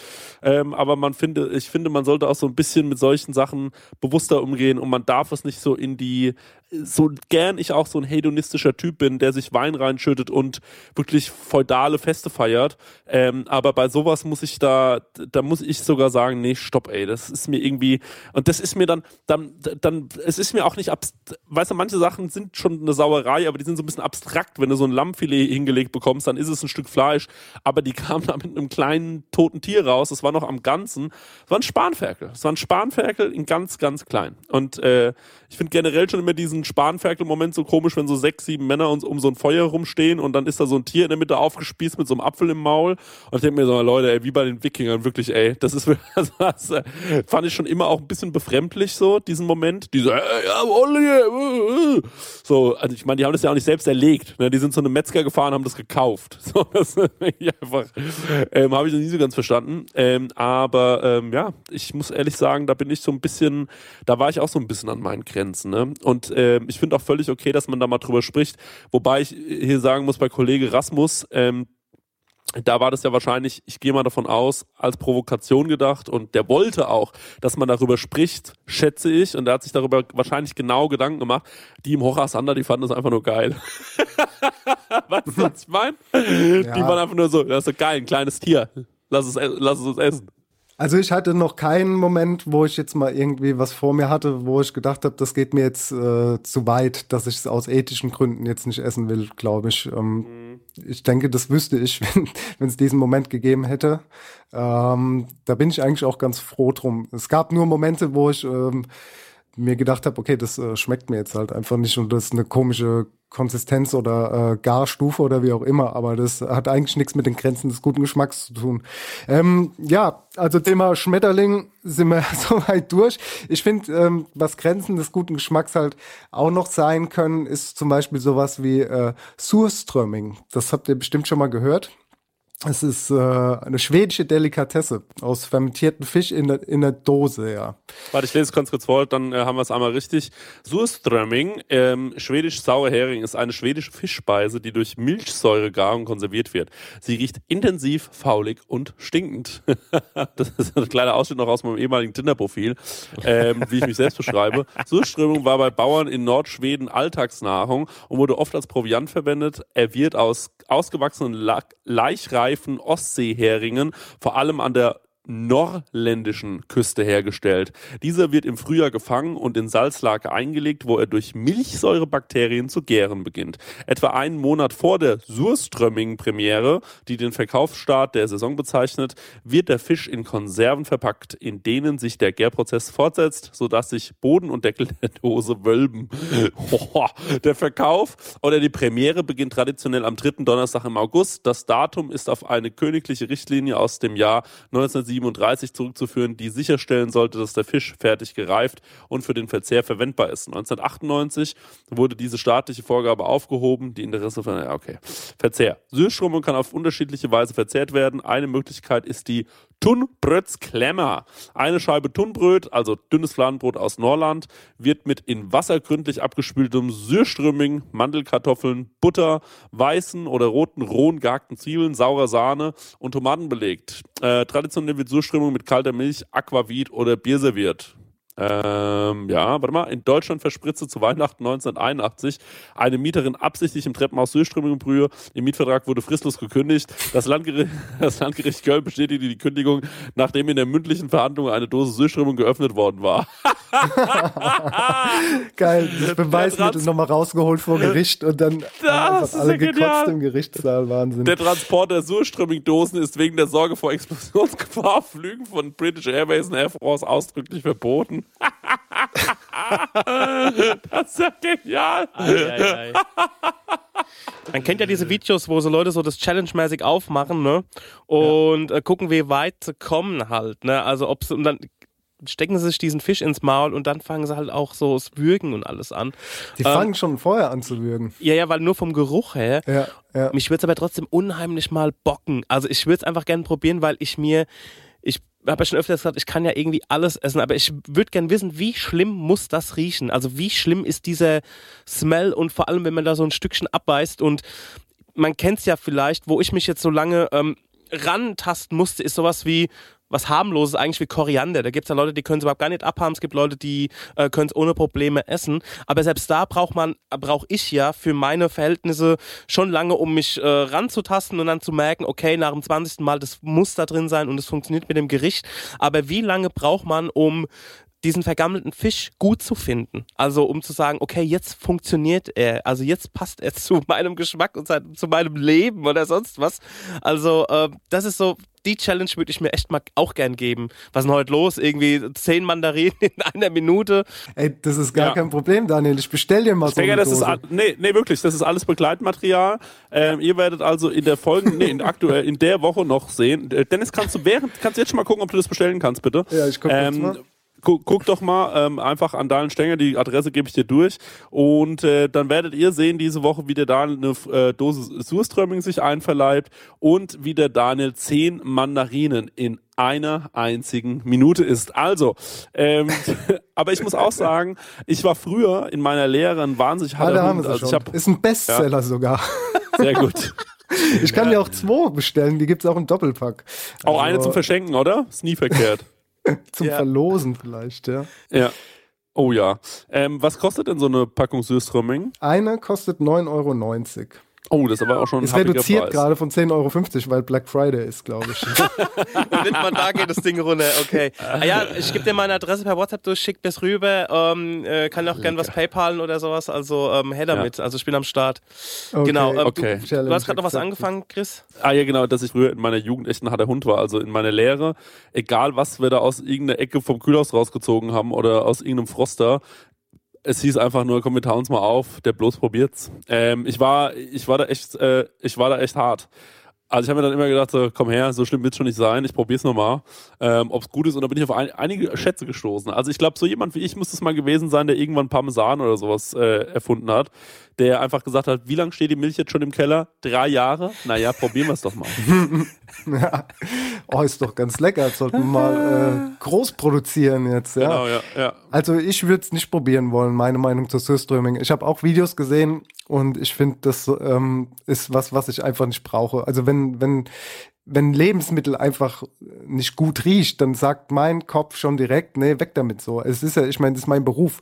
Ähm, aber man finde, ich finde, man sollte auch so ein bisschen mit solchen Sachen bewusster umgehen und man darf es nicht so in die, so gern ich auch so ein hedonistischer Typ bin, der sich Wein reinschüttet und wirklich feudale Feste feiert. Ähm, aber bei sowas muss ich da, da muss ich sogar sagen, nee, stopp, ey, das ist mir irgendwie, und das ist mir dann, dann, dann, es ist mir auch nicht abst, weißt du, manche Sachen sind schon eine Sauerei, aber die sind so ein bisschen abstrakt. Wenn du so ein Lammfilet hingelegt bekommst, dann ist es ein Stück Fleisch, aber die kamen da mit einem kleinen toten Tier raus, das war noch am Ganzen. Es war ein Spanferkel. Es war ein Spanferkel in ganz, ganz klein. Und äh, ich finde generell schon immer diesen Spanferkel-Moment so komisch, wenn so sechs, sieben Männer uns um so ein Feuer rumstehen und dann ist da so ein Tier in der Mitte aufgespießt mit so einem Apfel im Maul. Und ich denke mir so, Leute, ey, wie bei den Wikingern, wirklich, ey, das ist also, das, äh, fand ich schon immer auch ein bisschen befremdlich, so, diesen Moment. Diese, ey, ja, Olli, äh, äh. so, also ich meine, die haben das ja auch nicht selbst erlegt. Ne? Die sind zu einem Metzger gefahren, haben das gekauft. So, das einfach, ähm, habe ich noch nie so ganz verstanden. Ähm, aber ähm, ja, ich muss ehrlich sagen, da bin ich so ein bisschen, da war ich auch so ein bisschen an meinen Grenzen. Ne? Und ähm, ich finde auch völlig okay, dass man da mal drüber spricht. Wobei ich hier sagen muss, bei Kollege Rasmus, ähm, da war das ja wahrscheinlich, ich gehe mal davon aus, als Provokation gedacht und der wollte auch, dass man darüber spricht, schätze ich, und der hat sich darüber wahrscheinlich genau Gedanken gemacht. Die im Hochhasander, die fanden das einfach nur geil. weißt du, was ich meine? Die waren einfach nur so, das ist so geil, ein kleines Tier. Lass es, lass es uns essen. Also ich hatte noch keinen Moment, wo ich jetzt mal irgendwie was vor mir hatte, wo ich gedacht habe, das geht mir jetzt äh, zu weit, dass ich es aus ethischen Gründen jetzt nicht essen will, glaube ich. Ähm, mhm. Ich denke, das wüsste ich, wenn es diesen Moment gegeben hätte. Ähm, da bin ich eigentlich auch ganz froh drum. Es gab nur Momente, wo ich ähm, mir gedacht habe, okay, das äh, schmeckt mir jetzt halt einfach nicht und das ist eine komische Konsistenz oder äh, Garstufe oder wie auch immer, aber das hat eigentlich nichts mit den Grenzen des guten Geschmacks zu tun. Ähm, ja, also Thema Schmetterling sind wir soweit durch. Ich finde, ähm, was Grenzen des guten Geschmacks halt auch noch sein können, ist zum Beispiel sowas wie äh, Surströmming. Das habt ihr bestimmt schon mal gehört. Es ist äh, eine schwedische Delikatesse aus fermentierten Fisch in der, in der Dose, ja. Warte, ich lese es ganz kurz vor, dann äh, haben wir es einmal richtig. Surströmming, ähm, schwedisch sauer Hering, ist eine schwedische Fischspeise, die durch Milchsäuregarung konserviert wird. Sie riecht intensiv, faulig und stinkend. das ist ein kleiner Ausschnitt noch aus meinem ehemaligen Tinder-Profil, ähm, wie ich mich selbst beschreibe. Surströmming war bei Bauern in Nordschweden Alltagsnahrung und wurde oft als Proviant verwendet. Er wird aus ausgewachsenen Laichreifen Ostseeheringen vor allem an der norländischen Küste hergestellt. Dieser wird im Frühjahr gefangen und in Salzlake eingelegt, wo er durch Milchsäurebakterien zu gären beginnt. Etwa einen Monat vor der Surströmming-Premiere, die den Verkaufsstart der Saison bezeichnet, wird der Fisch in Konserven verpackt, in denen sich der Gärprozess fortsetzt, sodass sich Boden und Deckel der Dose wölben. der Verkauf oder die Premiere beginnt traditionell am dritten Donnerstag im August. Das Datum ist auf eine königliche Richtlinie aus dem Jahr 1937 37 zurückzuführen, die sicherstellen sollte, dass der Fisch fertig gereift und für den Verzehr verwendbar ist. 1998 wurde diese staatliche Vorgabe aufgehoben, die Interesse von, okay. Verzehr. Süßströmmung kann auf unterschiedliche Weise verzehrt werden. Eine Möglichkeit ist die Tunbrötsklemmer. Eine Scheibe Tunbröt, also dünnes Fladenbrot aus Norland, wird mit in Wasser gründlich abgespültem Sürströmming, Mandelkartoffeln, Butter, weißen oder roten rohen gehackten Zwiebeln, saurer Sahne und Tomaten belegt. Äh, traditionell wird Surströmming mit kalter Milch, Aquavit oder Bier serviert. Ähm, ja, warte mal. In Deutschland verspritzte zu Weihnachten 1981 eine Mieterin absichtlich im Treppenhaus Süßströmingbrühe. Im Mietvertrag wurde fristlos gekündigt. Das Landgericht, das Landgericht Köln bestätigte die Kündigung, nachdem in der mündlichen Verhandlung eine Dose Süßströmung geöffnet worden war. Geil, das Beweismittel nochmal rausgeholt vor Gericht und dann das alle gekotzt im Gerichtssaal. Wahnsinn. Der Transport der Surströmming-Dosen ist wegen der Sorge vor Explosionsgefahr Flügen von British Airways und Air France ausdrücklich verboten. Das ist ja genial. Ei, ei, ei. Man kennt ja diese Videos, wo so Leute so das Challenge-mäßig aufmachen, ne? Und ja. äh, gucken, wie weit sie kommen halt, ne? Also ob sie, und dann stecken sie sich diesen Fisch ins Maul und dann fangen sie halt auch so das Würgen und alles an. Die ähm, fangen schon vorher an zu würgen. Ja, ja, weil nur vom Geruch her. Ja, ja. Mich würde es aber trotzdem unheimlich mal bocken. Also ich würde es einfach gerne probieren, weil ich mir, habe ja schon öfter gesagt, ich kann ja irgendwie alles essen, aber ich würde gerne wissen, wie schlimm muss das riechen? Also wie schlimm ist dieser Smell und vor allem, wenn man da so ein Stückchen abbeißt und man kennt es ja vielleicht, wo ich mich jetzt so lange ähm, rantasten musste, ist sowas wie was harmloses eigentlich wie Koriander. Da gibt es ja Leute, die können es überhaupt gar nicht abhaben. Es gibt Leute, die äh, können es ohne Probleme essen. Aber selbst da braucht man, brauche ich ja für meine Verhältnisse schon lange, um mich äh, ranzutasten und dann zu merken, okay, nach dem 20. Mal, das muss da drin sein und es funktioniert mit dem Gericht. Aber wie lange braucht man, um diesen vergammelten Fisch gut zu finden. Also um zu sagen, okay, jetzt funktioniert er, also jetzt passt er zu meinem Geschmack und zu meinem Leben oder sonst was. Also äh, das ist so, die Challenge würde ich mir echt mal auch gern geben. Was ist denn heute los? Irgendwie zehn Mandarinen in einer Minute. Ey, das ist gar ja. kein Problem, Daniel. Ich bestell dir mal ich so denke, eine das Dose. Ist, nee, nee, wirklich. Das ist alles Begleitmaterial. Ähm, ihr werdet also in der Folge, nee, in, aktuell, in der Woche noch sehen. Äh, Dennis, kannst du während, kannst du jetzt schon mal gucken, ob du das bestellen kannst, bitte? Ja, ich gucke ähm, mal guck, guck doch mal ähm, einfach an Daniel Stenger, die Adresse gebe ich dir durch. Und äh, dann werdet ihr sehen diese Woche, wie der Daniel eine äh, Dose Surströmming sich einverleibt und wie der Daniel zehn Mandarinen in einer einzigen Minute isst. Also, ähm, aber ich muss auch sagen, ich war früher in meiner Lehre ein wahnsinnig harter Hund. Also ich hab, ist ein Bestseller ja. sogar. Sehr gut. Ich kann ja. dir auch zwei bestellen, die gibt es auch im Doppelpack. Auch also, eine zum Verschenken, oder? Ist nie verkehrt. Zum ja. Verlosen vielleicht, ja. Ja. Oh ja. Ähm, was kostet denn so eine Packung Süßströmming? Eine kostet 9,90 Euro. Oh, das ist aber auch schon ein Ist reduziert Preis. gerade von 10,50 Euro, weil Black Friday ist, glaube ich. Nimmt man da geht das Ding runter, okay. Ah, ja, ich gebe dir meine Adresse per WhatsApp durch, schick mir's rüber. Ähm, äh, kann auch gern was PayPalen oder sowas. Also ähm, her damit. Also ich bin am Start. Okay. Genau. Ähm, Okay. Du, du hast gerade noch was angefangen, Chris? Ah ja, genau, dass ich früher in meiner Jugend echt ein harter Hund war. Also in meiner Lehre, egal was wir da aus irgendeiner Ecke vom Kühlhaus rausgezogen haben oder aus irgendeinem Froster, es hieß einfach nur, komm, wir tauen uns mal auf, der bloß probiert's. Ähm, ich war, ich war da echt, äh, ich war da echt hart. Also ich habe mir dann immer gedacht, so, komm her, so schlimm wird's schon nicht sein, ich probier's nochmal, ähm, ob's gut ist. Und da bin ich auf ein, einige Schätze gestoßen. Also ich glaube, so jemand wie ich muss es mal gewesen sein, der irgendwann Parmesan oder sowas äh, erfunden hat, der einfach gesagt hat, wie lange steht die Milch jetzt schon im Keller? Drei Jahre? Naja, probieren wir's doch mal. ja. Oh, ist doch ganz lecker. Das sollten wir mal äh, groß produzieren jetzt. Ja. Genau, ja, ja. Also ich würde es nicht probieren wollen, meine Meinung zu Surströmming. Ich habe auch Videos gesehen und ich finde, das ähm, ist was, was ich einfach nicht brauche. Also wenn, wenn, wenn Lebensmittel einfach nicht gut riecht, dann sagt mein Kopf schon direkt, nee, weg damit so. Es ist ja, ich meine, das ist mein Beruf.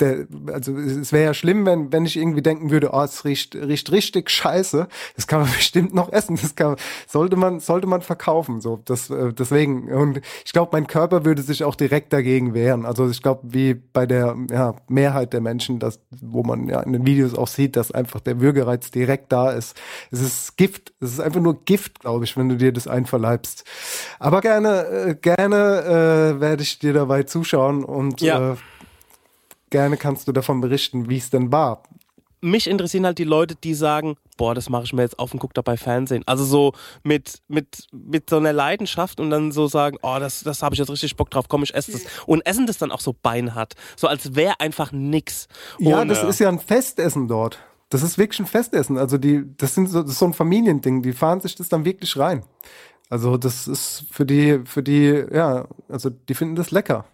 Der, also es wäre ja schlimm, wenn, wenn ich irgendwie denken würde, oh, es riecht, riecht richtig scheiße. Das kann man bestimmt noch essen. Das kann, sollte man, sollte man verkaufen. So, das, äh, deswegen. Und ich glaube, mein Körper würde sich auch direkt dagegen wehren. Also ich glaube, wie bei der ja, Mehrheit der Menschen, das, wo man ja in den Videos auch sieht, dass einfach der Würgereiz direkt da ist. Es ist Gift. Es ist einfach nur Gift, glaube ich, wenn du dir das einverleibst. Aber gerne, äh, gerne äh, werde ich dir dabei zuschauen und Ja. äh, gerne kannst du davon berichten, wie es denn war. mich interessieren halt die Leute, die sagen, boah, das mache ich mir jetzt auf und guck dabei Fernsehen. Also so mit, mit, mit so einer Leidenschaft und dann so sagen, oh, das, das habe ich jetzt richtig Bock drauf, komm, ich esse das. Und essen das dann auch so beinhart. So als wäre einfach nix. Ja, Und, das ist ja ein Festessen dort. Das ist wirklich ein Festessen. Also die, das sind so, das ist so ein Familiending. Die fahren sich das dann wirklich rein. Also das ist für die, für die, ja, also die finden das lecker.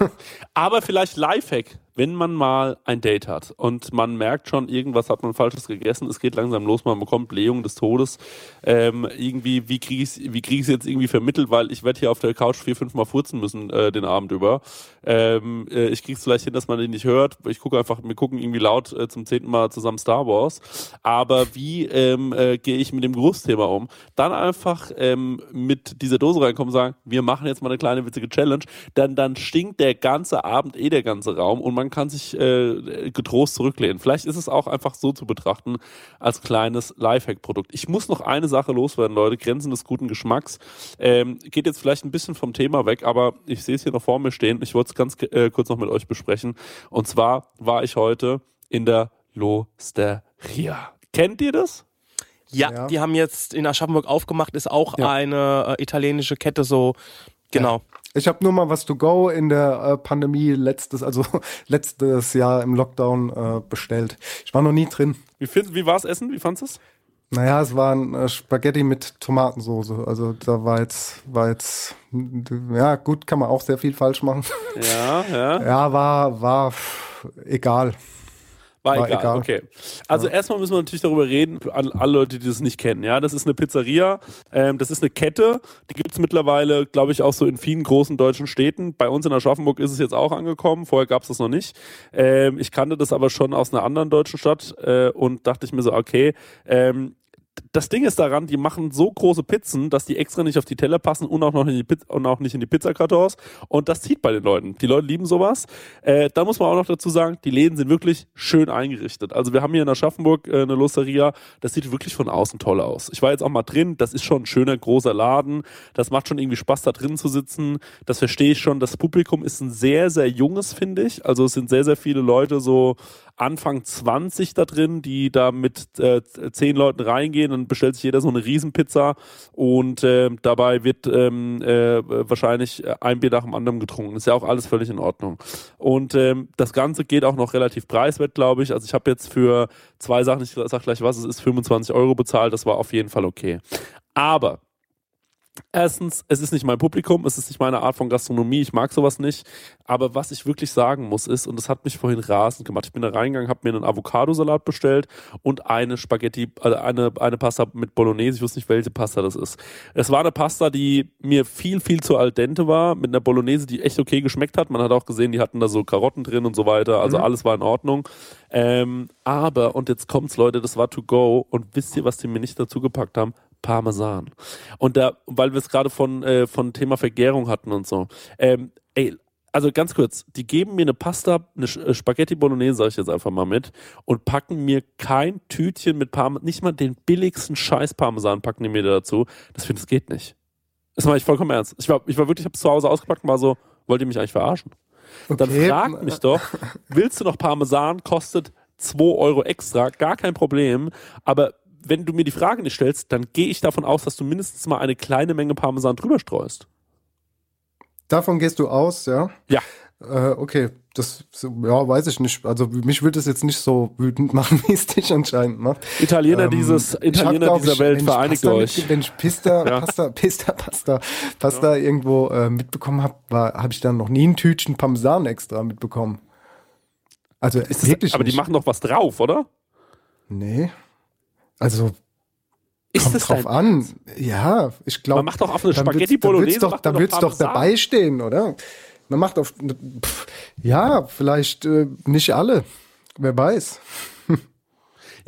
Aber vielleicht Lifehack, wenn man mal ein Date hat und man merkt schon, irgendwas hat man Falsches gegessen, es geht langsam los, man bekommt Blähung des Todes. Ähm, irgendwie, wie kriege ich wie krieg jetzt irgendwie vermittelt, weil ich werde hier auf der Couch vier, fünf Mal furzen müssen äh, den Abend über. Ähm, äh, ich kriege es vielleicht hin, dass man den nicht hört. Ich gucke einfach, wir gucken irgendwie laut äh, zum zehnten Mal zusammen Star Wars. Aber wie ähm, äh, gehe ich mit dem Geruchsthema um? Dann einfach ähm, mit dieser Dose reinkommen und sagen, wir machen jetzt mal eine kleine witzige Challenge. Dann, dann stinkt der ganze Abend eh der ganze Raum und man kann sich äh, getrost zurücklehnen. Vielleicht ist es auch einfach so zu betrachten als kleines Lifehack-Produkt. Ich muss noch eine Sache loswerden, Leute. Grenzen des guten Geschmacks. Ähm, geht jetzt vielleicht ein bisschen vom Thema weg, aber ich sehe es hier noch vor mir stehen. Ich wollte es ganz äh, kurz noch mit euch besprechen. Und zwar war ich heute in der Losteria. Kennt ihr das? Ja, Ja. die haben jetzt in Aschaffenburg aufgemacht, ist auch Ja. eine äh, italienische Kette so, genau. Ich habe nur mal was to go in der äh, Pandemie letztes, also letztes Jahr im Lockdown äh, bestellt. Ich war noch nie drin. Wie, find, wie war es Essen? Wie fandest du es? Naja, es waren äh, Spaghetti mit Tomatensoße. Also da war jetzt, war jetzt, ja gut, kann man auch sehr viel falsch machen. Ja, ja. ja, war, war egal. War, War egal. egal. Okay. Also erstmal müssen wir natürlich darüber reden, für alle, alle Leute, die das nicht kennen. Ja, das ist eine Pizzeria, ähm, das ist eine Kette, die gibt es mittlerweile, glaube ich, auch so in vielen großen deutschen Städten. Bei uns in Aschaffenburg ist es jetzt auch angekommen, vorher gab es das noch nicht. Ähm, ich kannte das aber schon aus einer anderen deutschen Stadt äh, und dachte ich mir so, okay, ähm, das Ding ist daran, die machen so große Pizzen, dass die extra nicht auf die Teller passen und auch noch in die Pizza und auch nicht in die Pizzakartons. Und das zieht bei den Leuten. Die Leute lieben sowas. Äh, da muss man auch noch dazu sagen, die Läden sind wirklich schön eingerichtet. Also wir haben hier in Aschaffenburg äh, eine Losteria, das sieht wirklich von außen toll aus. Ich war jetzt auch mal drin, das ist schon ein schöner großer Laden. Das macht schon irgendwie Spaß, da drin zu sitzen. Das verstehe ich schon. Das Publikum ist ein sehr, sehr junges, finde ich. Also es sind sehr, sehr viele Leute so Anfang 20 da drin, die da mit äh, zehn Leuten reingehen, dann bestellt sich jeder so eine Riesenpizza und äh, dabei wird ähm, äh, wahrscheinlich ein Bier nach dem anderen getrunken. Ist ja auch alles völlig in Ordnung. Und ähm, das Ganze geht auch noch relativ preiswert, glaube ich. Also ich habe jetzt für zwei Sachen, ich sag gleich was, es ist 25 Euro bezahlt, das war auf jeden Fall okay. Aber Erstens, es ist nicht mein Publikum, es ist nicht meine Art von Gastronomie, ich mag sowas nicht. Aber was ich wirklich sagen muss ist, und das hat mich vorhin rasend gemacht, ich bin da reingegangen, habe mir einen Avocadosalat bestellt und eine Spaghetti, also eine, eine Pasta mit Bolognese, ich wusste nicht, welche Pasta das ist. Es war eine Pasta, die mir viel, viel zu al dente war, mit einer Bolognese, die echt okay geschmeckt hat. Man hat auch gesehen, die hatten da so Karotten drin und so weiter, also alles war in Ordnung. Ähm, aber, und jetzt kommt's, Leute, das war to go. Und wisst ihr, was die mir nicht dazu gepackt haben? Parmesan. Und da, weil wir es gerade von, äh, von Thema Vergärung hatten und so. Ähm, ey, also ganz kurz, die geben mir eine Pasta, eine äh, Spaghetti Bolognese, sag ich jetzt einfach mal mit, und packen mir kein Tütchen mit Parmesan, nicht mal den billigsten Scheiß Parmesan packen die mir da dazu. Das finde ich, das geht nicht. Das mache ich vollkommen ernst. Ich war, ich war wirklich, ich habe zu Hause ausgepackt und war so, wollt ihr mich eigentlich verarschen? Dann Okay. frag mich doch, willst du noch Parmesan? Kostet 2 Euro extra, gar kein Problem. Aber wenn du mir die Frage nicht stellst, dann gehe ich davon aus, dass du mindestens mal eine kleine Menge Parmesan drüber streust. Davon gehst du aus, ja? Ja. Äh, okay, das ja, weiß ich nicht. Also mich würde es jetzt nicht so wütend machen, wie es dich anscheinend macht. Italiener Ähm, dieses, Italiener glaub dieser ich, Welt, vereinigt Pasta euch. Mit, wenn ich Pista, Ja. Pasta, Pista, Pasta, Pasta irgendwo äh, mitbekommen habe, habe ich dann noch nie ein Tütchen Parmesan extra mitbekommen. Also Ist das, wirklich aber die nicht. machen doch was drauf, oder? Nee. Also Ist kommt das drauf an. Ja, ich glaube. Man macht doch auf eine Spaghetti Bolognese, Doch, da man wird's doch dabei stehen, oder? Man macht auf. Pff, ja, vielleicht äh, nicht alle. Wer weiß.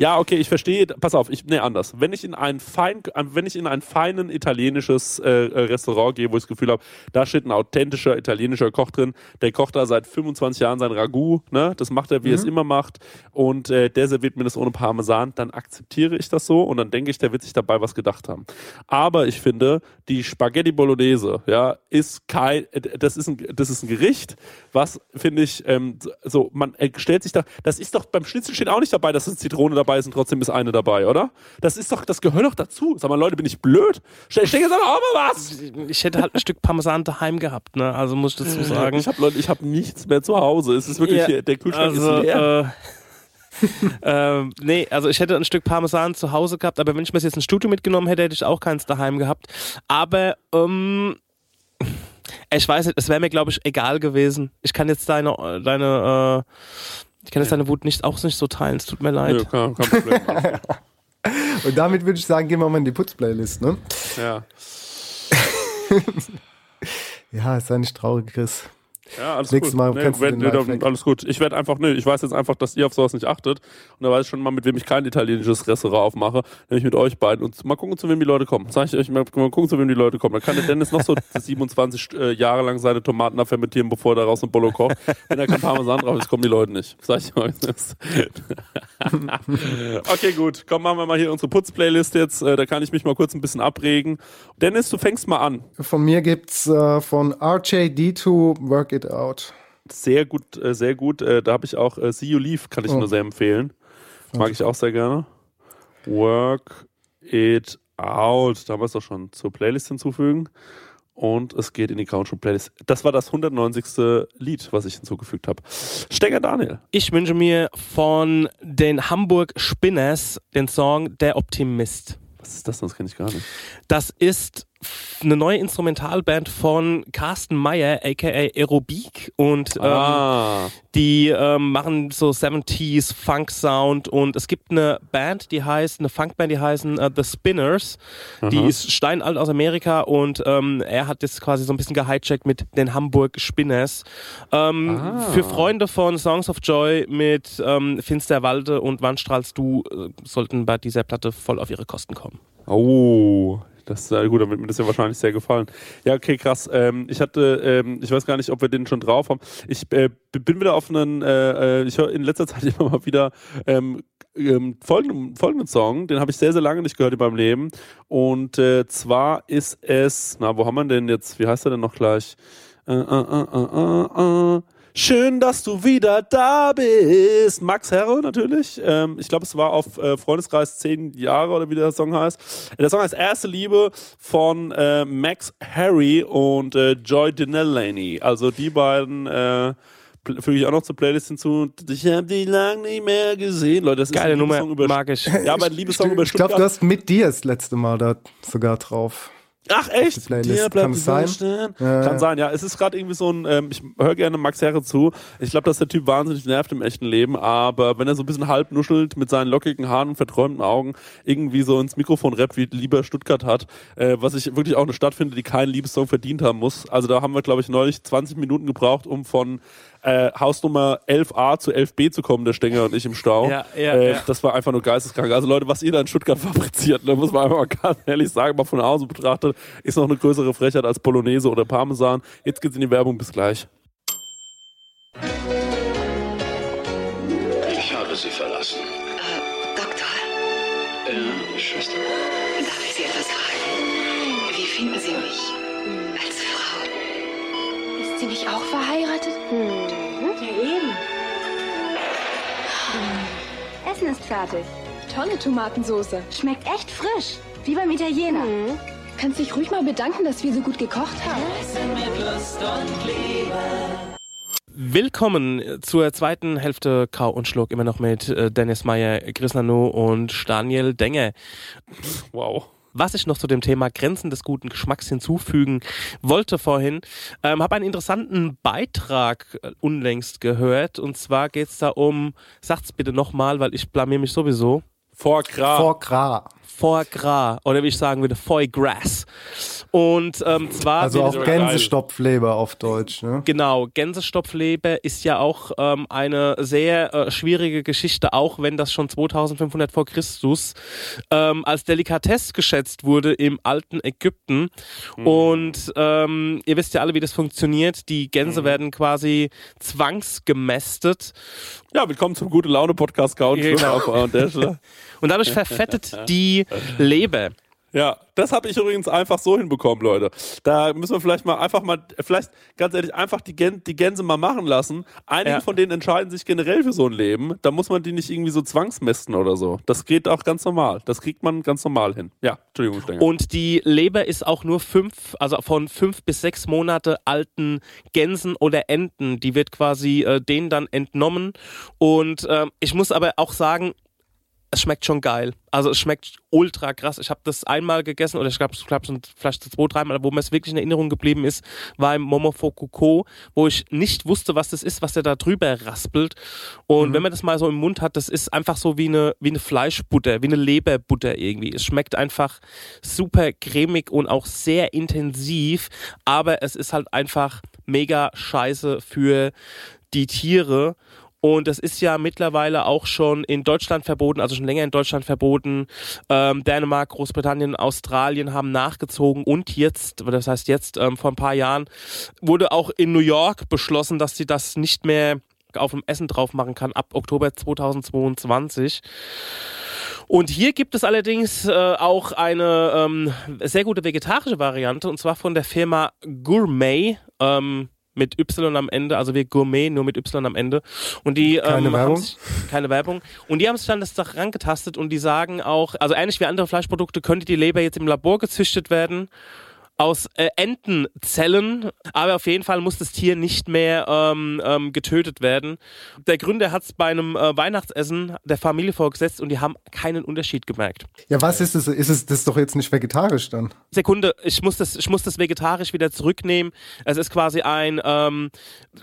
Ja, okay, ich verstehe. Pass auf, ich nee, anders. Wenn ich in ein fein, äh, wenn ich in ein feinen italienisches äh, äh, Restaurant gehe, wo ich das Gefühl habe, da steht ein authentischer italienischer Koch drin, der kocht da seit 25 Jahren sein Ragout, ne? Das macht er, wie er es immer macht, und äh, der serviert mir das ohne Parmesan, dann akzeptiere ich das so und dann denke ich, der wird sich dabei was gedacht haben. Aber ich finde, die Spaghetti Bolognese, ja, ist kein, äh, das ist ein, das ist ein Gericht, was finde ich, ähm, so man äh, stellt sich da, das ist doch beim Schnitzel steht auch nicht dabei, dass es Zitrone dabei ist und trotzdem ist eine dabei, oder? Das ist doch, das gehört doch dazu. Sag mal, Leute, bin ich blöd? Stell, stell jetzt aber auch mal was. Ich hätte halt ein Stück Parmesan daheim gehabt, ne? Also muss ich dazu sagen. Ich habe ich habe nichts mehr zu Hause. Es ist wirklich Ja, der Kühlschrank also, ist leer. Äh, ähm, nee, also ich hätte ein Stück Parmesan zu Hause gehabt, aber wenn ich mir das jetzt ins Studio mitgenommen hätte, hätte ich auch keins daheim gehabt. Aber ähm, ich weiß nicht, es wäre mir, glaube ich, egal gewesen. Ich kann jetzt deine, deine, äh, ich kann jetzt deine Wut nicht auch nicht so teilen. Es tut mir leid. Nö, kein, kein Problem. Und damit würde ich sagen, gehen wir mal in die Putzplaylist, ne? ja. Ja, sei nicht traurig, Chris. Ja, alles Nächstes gut. Mal nee, den nee, Lifehack. alles gut. Ich werde einfach, nee, ich weiß jetzt einfach, dass ihr auf sowas nicht achtet. Und da weiß ich schon mal, mit wem ich kein italienisches Restaurant aufmache, nämlich mit euch beiden. Und mal gucken, zu wem die Leute kommen. Sag ich euch, mal, mal gucken, zu wem die Leute kommen. Dann kann der Dennis noch so 27 äh, Jahre lang seine Tomaten da fermentieren, bevor er daraus ein Bolo kocht. Wenn da kein Parmesan drauf ist, kommen die Leute nicht. Sag ich euch das. okay, gut. Komm, machen wir mal hier unsere Putzplaylist jetzt. Äh, da kann ich mich mal kurz ein bisschen abregen. Dennis, du fängst mal an. Von mir gibt's äh, von RJD2 Work It Out. Sehr gut, äh, sehr gut. Äh, da habe ich auch äh, See You Leave, kann ich Oh. nur sehr empfehlen. Mag ich auch sehr gerne. Work It Out. Da haben wir es doch schon zur Playlist hinzufügen. Und es geht in die Country Playlist. Das war das 190. Lied, was ich hinzugefügt habe. Stenger Daniel. Ich wünsche mir von den Hamburg Spinners den Song Der Optimist. Was ist das? denn? Das kenne ich gar nicht. Das ist eine neue Instrumentalband von Carsten Meyer, aka Aerobik. Und ähm, ah, die ähm, machen so 70s Funk Sound. Und es gibt eine Band, die heißt, eine Funkband, die heißen äh, The Spinners. Die Aha. ist steinalt aus Amerika und ähm, er hat das quasi so ein bisschen gehijackt mit den Hamburg Spinners. Ähm, Ah. Für Freunde von Songs of Joy mit ähm, Finsterwalde und Wann strahlst du äh, sollten bei dieser Platte voll auf ihre Kosten kommen. Oh, das ist ja gut, damit mir das ja wahrscheinlich sehr gefallen. Ja, okay, krass. Ähm, ich hatte, ähm, ich weiß gar nicht, ob wir den schon drauf haben. Ich äh, bin wieder auf einen, äh, äh, ich höre in letzter Zeit immer mal wieder ähm, ähm, folgenden, folgenden Song, den habe ich sehr, sehr lange nicht gehört in meinem Leben. Und äh, zwar ist es, na, wo haben wir denn jetzt? Wie heißt er denn noch gleich? Äh, äh, äh, äh, äh, äh. Schön, dass du wieder da bist. Max Herre natürlich. Ähm, ich glaube, es war auf äh, Freundeskreis 10 Jahre oder wie der Song heißt. Der Song heißt Erste Liebe von äh, Max Harry und äh, Joy Delaney. Also die beiden äh, füge ich auch noch zur Playlist hinzu. Ich habe die lang nicht mehr gesehen. Leute, das ist Geile ein Nummer, Liebessong über mag ich. Ja, aber ein Liebessong über Ich glaube, Stuttgart. du hast mit dir das letzte Mal da sogar drauf. Ach echt? Dir bleibt sein? Stehen? Ja, Kann ja. sein, ja. Es ist gerade irgendwie so ein, ähm, ich höre gerne Max Herre zu. Ich glaube, dass der Typ wahnsinnig nervt im echten Leben, aber wenn er so ein bisschen halb nuschelt mit seinen lockigen Haaren und verträumten Augen irgendwie so ins Mikrofon rappt, wie lieber Stuttgart hat, äh, was ich wirklich auch eine Stadt finde, die keinen Liebessong verdient haben muss. Also da haben wir, glaube ich, neulich 20 Minuten gebraucht, um von äh, Hausnummer 11a zu 11b zu kommen, der Stenger und ich im Stau. Ja, ja, äh, ja. Das war einfach nur geisteskrank. Also Leute, was ihr da in Stuttgart fabriziert, da muss man einfach mal ganz ehrlich sagen, mal von außen betrachtet, ist noch eine größere Frechheit als Bolognese oder Parmesan. Jetzt geht's in die Werbung, bis gleich. Fertig. Tolle Tomatensoße. Schmeckt echt frisch. Wie beim Italiener. Kannst dich ruhig mal bedanken, dass wir so gut gekocht haben. Willkommen zur zweiten Hälfte Kau und Schluck, immer noch mit äh, Dennis Meyer, Chris Nanu und Daniel Denge. Wow. Was ich noch zu dem Thema Grenzen des guten Geschmacks hinzufügen wollte vorhin, ähm, habe einen interessanten Beitrag äh, unlängst gehört. Und zwar geht es da um, sagt's bitte nochmal, weil ich blamier mich sowieso. Vor Gras. Foie Gras. Foie Gras oder wie ich sagen würde, Foie Gras. Und ähm, zwar Also auch es- Gänsestopfleber auf Deutsch, ne? Genau, Gänsestopfleber ist ja auch ähm, eine sehr äh, schwierige Geschichte, auch wenn das schon 2500 vor Christus ähm, als Delikatesse geschätzt wurde im alten Ägypten. Und ähm, ihr wisst ja alle, wie das funktioniert. Die Gänse werden quasi zwangsgemästet Ja, willkommen zum Gute Laune Podcast Schluck Genau. auf Stelle. Und dadurch verfettet die Leber. Ja, das habe ich übrigens einfach so hinbekommen, Leute. Da müssen wir vielleicht mal einfach mal, vielleicht ganz ehrlich, einfach die, Gän die Gänse mal machen lassen. Einige Ja. von denen entscheiden sich generell für so ein Leben. Da muss man die nicht irgendwie so zwangsmästen oder so. Das geht auch ganz normal. Das kriegt man ganz normal hin. Ja, Entschuldigung, Stenger. Und die Leber ist auch nur fünf, also von fünf bis sechs Monate alten Gänsen oder Enten. Die wird quasi äh, denen dann entnommen. Und ähm, ich muss aber auch sagen, es schmeckt schon geil. Also es schmeckt ultra krass. Ich habe das einmal gegessen oder ich glaube glaub, schon vielleicht zwei, dreimal, wo mir es wirklich in Erinnerung geblieben ist, war im Momofukuko, wo ich nicht wusste, was das ist, was der da drüber raspelt. Und wenn man das mal so im Mund hat, das ist einfach so wie eine, wie eine Fleischbutter, wie eine Leberbutter irgendwie. Es schmeckt einfach super cremig und auch sehr intensiv, aber es ist halt einfach mega scheiße für die Tiere. Und das ist ja mittlerweile auch schon in Deutschland verboten, also schon länger in Deutschland verboten. Ähm, Dänemark, Großbritannien, Australien haben nachgezogen und jetzt, das heißt jetzt ähm, vor ein paar Jahren, wurde auch in New York beschlossen, dass sie das nicht mehr auf dem Essen drauf machen kann ab Oktober 2022. Und hier gibt es allerdings äh, auch eine ähm, sehr gute vegetarische Variante und zwar von der Firma Gourmet. Ähm, mit Y am Ende, also wie Gourmet, nur mit Y am Ende. Und die Keine ähm, haben Werbung? keine Werbung. Und die haben sich dann das Dach rangetastet und die sagen auch, also ähnlich wie andere Fleischprodukte könnte die Leber jetzt im Labor gezüchtet werden aus äh, Entenzellen, aber auf jeden Fall muss das Tier nicht mehr ähm, ähm, getötet werden. Der Gründer hat es bei einem äh, Weihnachtsessen der Familie vorgesetzt und die haben keinen Unterschied gemerkt. Ja, was ist es? Ist es das doch jetzt nicht vegetarisch dann? Sekunde, ich muss das, ich muss das vegetarisch wieder zurücknehmen. Es ist quasi ein, ähm,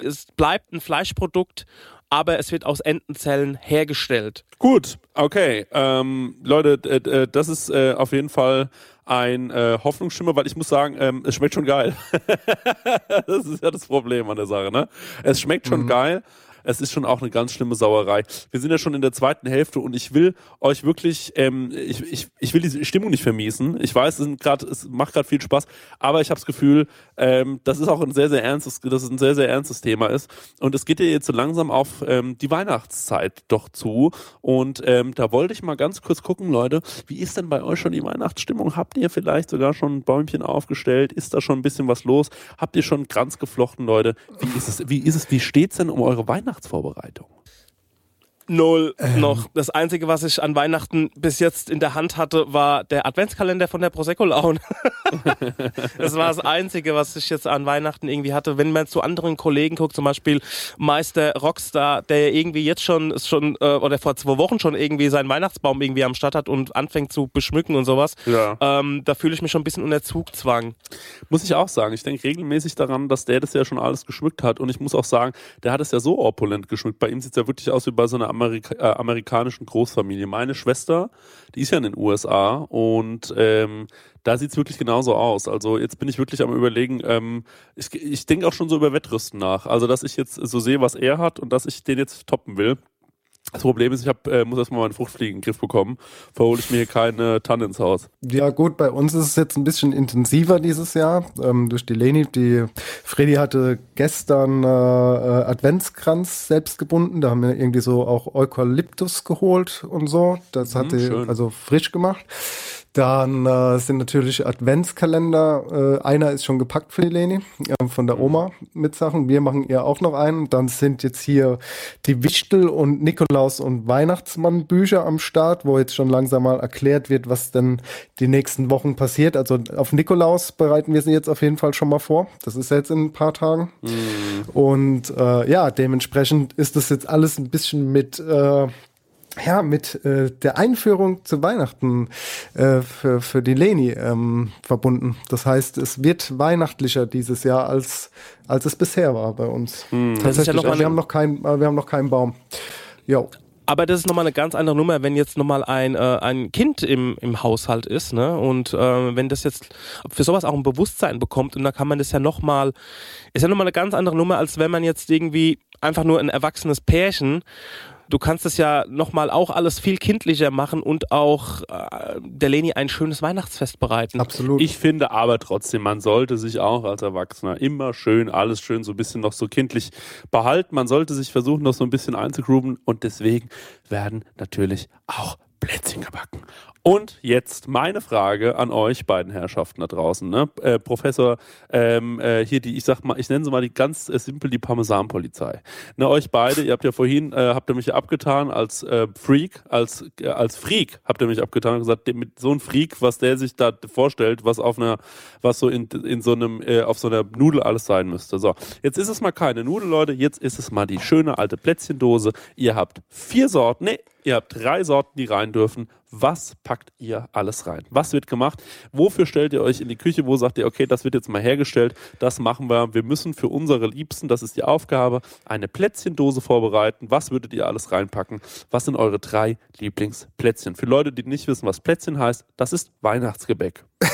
es bleibt ein Fleischprodukt, aber es wird aus Entenzellen hergestellt. Gut, okay. Ähm, Leute, äh, das ist äh, auf jeden Fall ein äh, Hoffnungsschimmer, weil ich muss sagen, ähm, es schmeckt schon geil. das ist ja das Problem an der Sache, ne? Es schmeckt schon geil. Es ist schon auch eine ganz schlimme Sauerei. Wir sind ja schon in der zweiten Hälfte und ich will euch wirklich, ähm, ich, ich, ich will die Stimmung nicht vermiesen. Ich weiß, es, grad, es macht gerade viel Spaß, aber ich habe das Gefühl, ähm, das ist auch ein sehr, sehr ernstes, dass es ein sehr, sehr ernstes Thema ist. Und es geht ja jetzt so langsam auf ähm, die Weihnachtszeit doch zu. Und ähm, da wollte ich mal ganz kurz gucken, Leute, wie ist denn bei euch schon die Weihnachtsstimmung? Habt ihr vielleicht sogar schon ein Bäumchen aufgestellt? Ist da schon ein bisschen was los? Habt ihr schon Kranz geflochten, Leute? Wie ist es, wie ist es, wie steht's denn um eure Weihnachtsvorbereitung? Null noch. Das Einzige, was ich an Weihnachten bis jetzt in der Hand hatte, war der Adventskalender von der Prosecco Laune. das war das Einzige, was ich jetzt an Weihnachten irgendwie hatte. Wenn man zu anderen Kollegen guckt, zum Beispiel Meister Rockstar, der irgendwie jetzt schon, schon äh, oder vor zwei Wochen schon irgendwie seinen Weihnachtsbaum irgendwie am Start hat und anfängt zu beschmücken und sowas, Ja. ähm, da fühle ich mich schon ein bisschen unter Zugzwang. Muss ich auch sagen. Ich denke regelmäßig daran, dass der das ja schon alles geschmückt hat. Und ich muss auch sagen, der hat es ja so opulent geschmückt. Bei ihm sieht es ja wirklich aus wie bei so einer Amerika äh, amerikanischen Großfamilie. Meine Schwester, die ist ja in den USA und ähm, da sieht es wirklich genauso aus. Also jetzt bin ich wirklich am überlegen, ähm, ich, ich denke auch schon so über Wettrüsten nach. Also dass ich jetzt so sehe, was er hat und dass ich den jetzt toppen will. Das Problem ist, ich hab, äh, muss erstmal meine Fruchtfliegen in den Griff bekommen. Verhole ich mir hier keine Tanne ins Haus. Ja gut, bei uns ist es jetzt ein bisschen intensiver dieses Jahr ähm, durch die Leni. Die Freddy hatte gestern äh, äh, Adventskranz selbst gebunden. Da haben wir irgendwie so auch Eukalyptus geholt und so. Das hat Mhm, sie schön. also frisch gemacht. Dann äh, sind natürlich Adventskalender. Äh, einer ist schon gepackt für die Leni äh, von Mhm. der Oma mit Sachen. Wir machen ihr auch noch einen. Dann sind jetzt hier die Wichtel und Nikolaus und Weihnachtsmann Bücher am Start, wo jetzt schon langsam mal erklärt wird, was denn die nächsten Wochen passiert. Also auf Nikolaus bereiten wir sie jetzt auf jeden Fall schon mal vor. Das ist jetzt in ein paar Tagen. Und äh, ja, dementsprechend ist das jetzt alles ein bisschen mit äh, ja, mit äh, der Einführung zu Weihnachten äh, für, für die Leni ähm, verbunden. Das heißt, es wird weihnachtlicher dieses Jahr als, als es bisher war bei uns. Das ist ja also wir eine- haben noch keinen, äh, wir haben noch keinen Baum. Jo. Aber das ist nochmal eine ganz andere Nummer, wenn jetzt nochmal ein, äh, ein Kind im, im Haushalt ist, ne? Und äh, wenn das jetzt für sowas auch ein Bewusstsein bekommt und da kann man das ja nochmal, ist ja nochmal eine ganz andere Nummer, als wenn man jetzt irgendwie einfach nur ein erwachsenes Pärchen Du kannst es ja nochmal auch alles viel kindlicher machen und auch äh, der Leni ein schönes Weihnachtsfest bereiten. Absolut. Ich finde aber trotzdem, man sollte sich auch als Erwachsener immer schön, alles schön so ein bisschen noch so kindlich behalten. Man sollte sich versuchen, noch so ein bisschen einzugrooven und deswegen werden natürlich auch Plätzchen gebacken. Und jetzt meine Frage an euch beiden Herrschaften da draußen. Ne? Äh, Professor, ähm, äh, hier die, ich sag mal, ich nenne sie mal die ganz äh, simpel die Parmesanpolizei. Ne, euch beide, ihr habt ja vorhin, äh, habt ihr mich ja abgetan als äh, Freak, als, äh, als Freak habt ihr mich abgetan und gesagt, mit so einem Freak, was der sich da vorstellt, was auf einer, was so in, in so einem, auf so einer Nudel alles sein müsste. So, jetzt ist es mal keine Nudel, Leute, jetzt ist es mal die schöne alte Plätzchendose. Ihr habt vier Sorten, nee, ihr habt drei Sorten, die rein dürfen. Was packt ihr alles rein? Was wird gemacht? Wofür stellt ihr euch in die Küche? Wo sagt ihr, okay, das wird jetzt mal hergestellt, das machen wir. Wir müssen für unsere Liebsten, das ist die Aufgabe, eine Plätzchendose vorbereiten. Was würdet ihr alles reinpacken? Was sind eure drei Lieblingsplätzchen? Für Leute, die nicht wissen, was Plätzchen heißt, das ist Weihnachtsgebäck.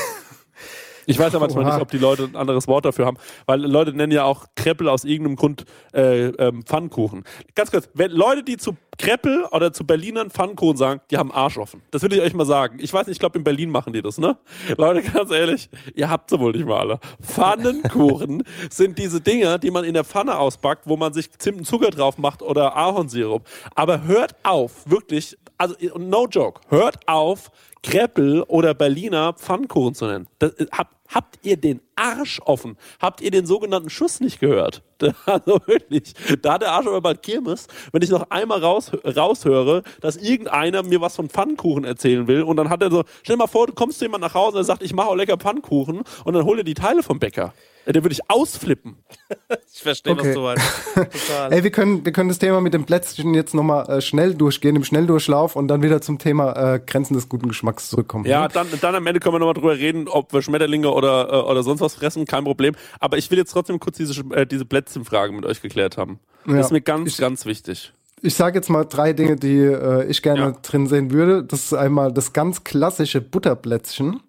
Ich weiß ja manchmal Oha. nicht, ob die Leute ein anderes Wort dafür haben, weil Leute nennen ja auch Kreppel aus irgendeinem Grund äh, ähm, Pfannkuchen. Ganz kurz, wenn Leute, die zu Kreppel oder zu Berlinern Pfannkuchen sagen, die haben Arsch offen. Das will ich euch mal sagen. Ich weiß nicht, ich glaube in Berlin machen die das, ne? Leute, ganz ehrlich, ihr habt sie wohl nicht mal alle. Pfannenkuchen sind diese Dinger, die man in der Pfanne auspackt, wo man sich Zimt und Zucker drauf macht oder Ahornsirup. Aber hört auf, wirklich, also no joke, hört auf, Kreppel oder Berliner Pfannkuchen zu nennen. Das, äh, habt, habt ihr den Arsch offen? Habt ihr den sogenannten Schuss nicht gehört? Also wirklich, da hat der Arsch aber bald Kirmes, wenn ich noch einmal raus, raushöre, dass irgendeiner mir was von Pfannkuchen erzählen will und dann hat er so, stell dir mal vor, du kommst zu jemand nach Hause und er sagt, ich mache auch lecker Pfannkuchen und dann hol dir die Teile vom Bäcker. Ja, Der würde ich ausflippen. Ich verstehe, Okay. was du meinst. Total. Ey, wir können, wir können das Thema mit dem Plätzchen jetzt nochmal äh, schnell durchgehen, im Schnelldurchlauf und dann wieder zum Thema äh, Grenzen des guten Geschmacks zurückkommen. Ja, ne? dann, dann am Ende können wir nochmal drüber reden, ob wir Schmetterlinge oder, äh, oder sonst was fressen, kein Problem. Aber ich will jetzt trotzdem kurz diese, äh, diese Plätzchenfrage mit euch geklärt haben. Ja. Das ist mir ganz, ganz wichtig. Ich sage jetzt mal drei Dinge, die äh, ich gerne Ja. drin sehen würde. Das ist einmal das ganz klassische Butterplätzchen.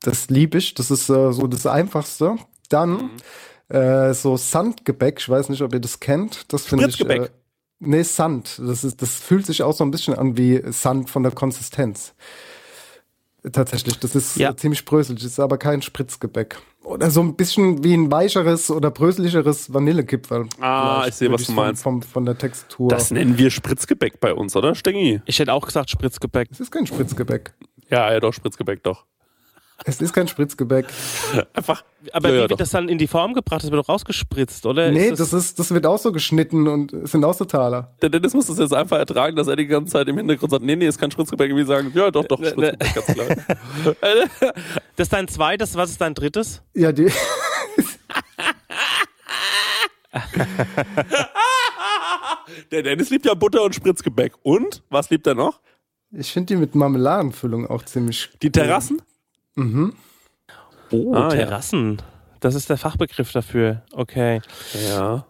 Das liebe ich. Das ist äh, so das Einfachste. Dann äh, so Sandgebäck. Ich weiß nicht, ob ihr das kennt. Das finde ich. Spritzgebäck. Äh, nee, Sand. Das, ist, das fühlt sich auch so ein bisschen an wie Sand von der Konsistenz. Tatsächlich, das ist Ja. äh, ziemlich bröselig, ist aber kein Spritzgebäck. Oder so ein bisschen wie ein weicheres oder bröseligeres Vanillekipferl. Ah, ich sehe, was du von- meinst. Vom, von der Textur. Das nennen wir Spritzgebäck bei uns, oder, Stengi? Ich hätte auch gesagt Spritzgebäck. Das ist kein Spritzgebäck. Ja, ja, doch, Spritzgebäck, doch. Es ist kein Spritzgebäck. Einfach. Aber Ja, wie ja, wird doch. das dann in die Form gebracht? Das wird doch rausgespritzt, oder? Nee, Ist das, ist, das wird auch so geschnitten und es sind auch so Taler. Der Dennis muss das jetzt einfach ertragen, dass er die ganze Zeit im Hintergrund sagt, nee, nee, ist kein Spritzgebäck. Und wir sagen, ja, doch, doch, Spritzgebäck, ganz klar. Das ist dein zweites, was ist dein drittes? Ja, die. Der Dennis liebt ja Butter und Spritzgebäck. Und? Was liebt er noch? Ich finde die mit Marmeladenfüllung auch ziemlich. Die Terrassen? Mhm. Oh, Ah, ja. Terrassen. Das ist der Fachbegriff dafür. Okay. Ja.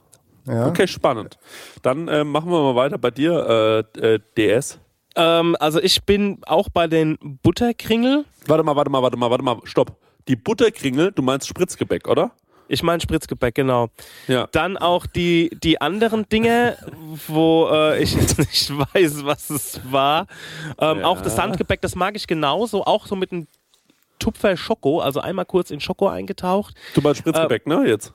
Ja. Okay, spannend. Dann äh, machen wir mal weiter bei dir, äh, äh, DS. Ähm, also ich bin auch bei den Butterkringel. Warte mal, warte mal, warte mal, warte mal, stopp. Die Butterkringel, du meinst Spritzgebäck, oder? Ich meine Spritzgebäck, genau. Ja. Dann auch die, die anderen Dinge, wo äh, ich jetzt nicht weiß, was es war. Ähm, Ja. Auch das Sandgebäck, das mag ich genauso. Auch so mit einem Tupfer Schoko, also einmal kurz in Schoko eingetaucht. Du meinst Spritzgebäck, ne, jetzt?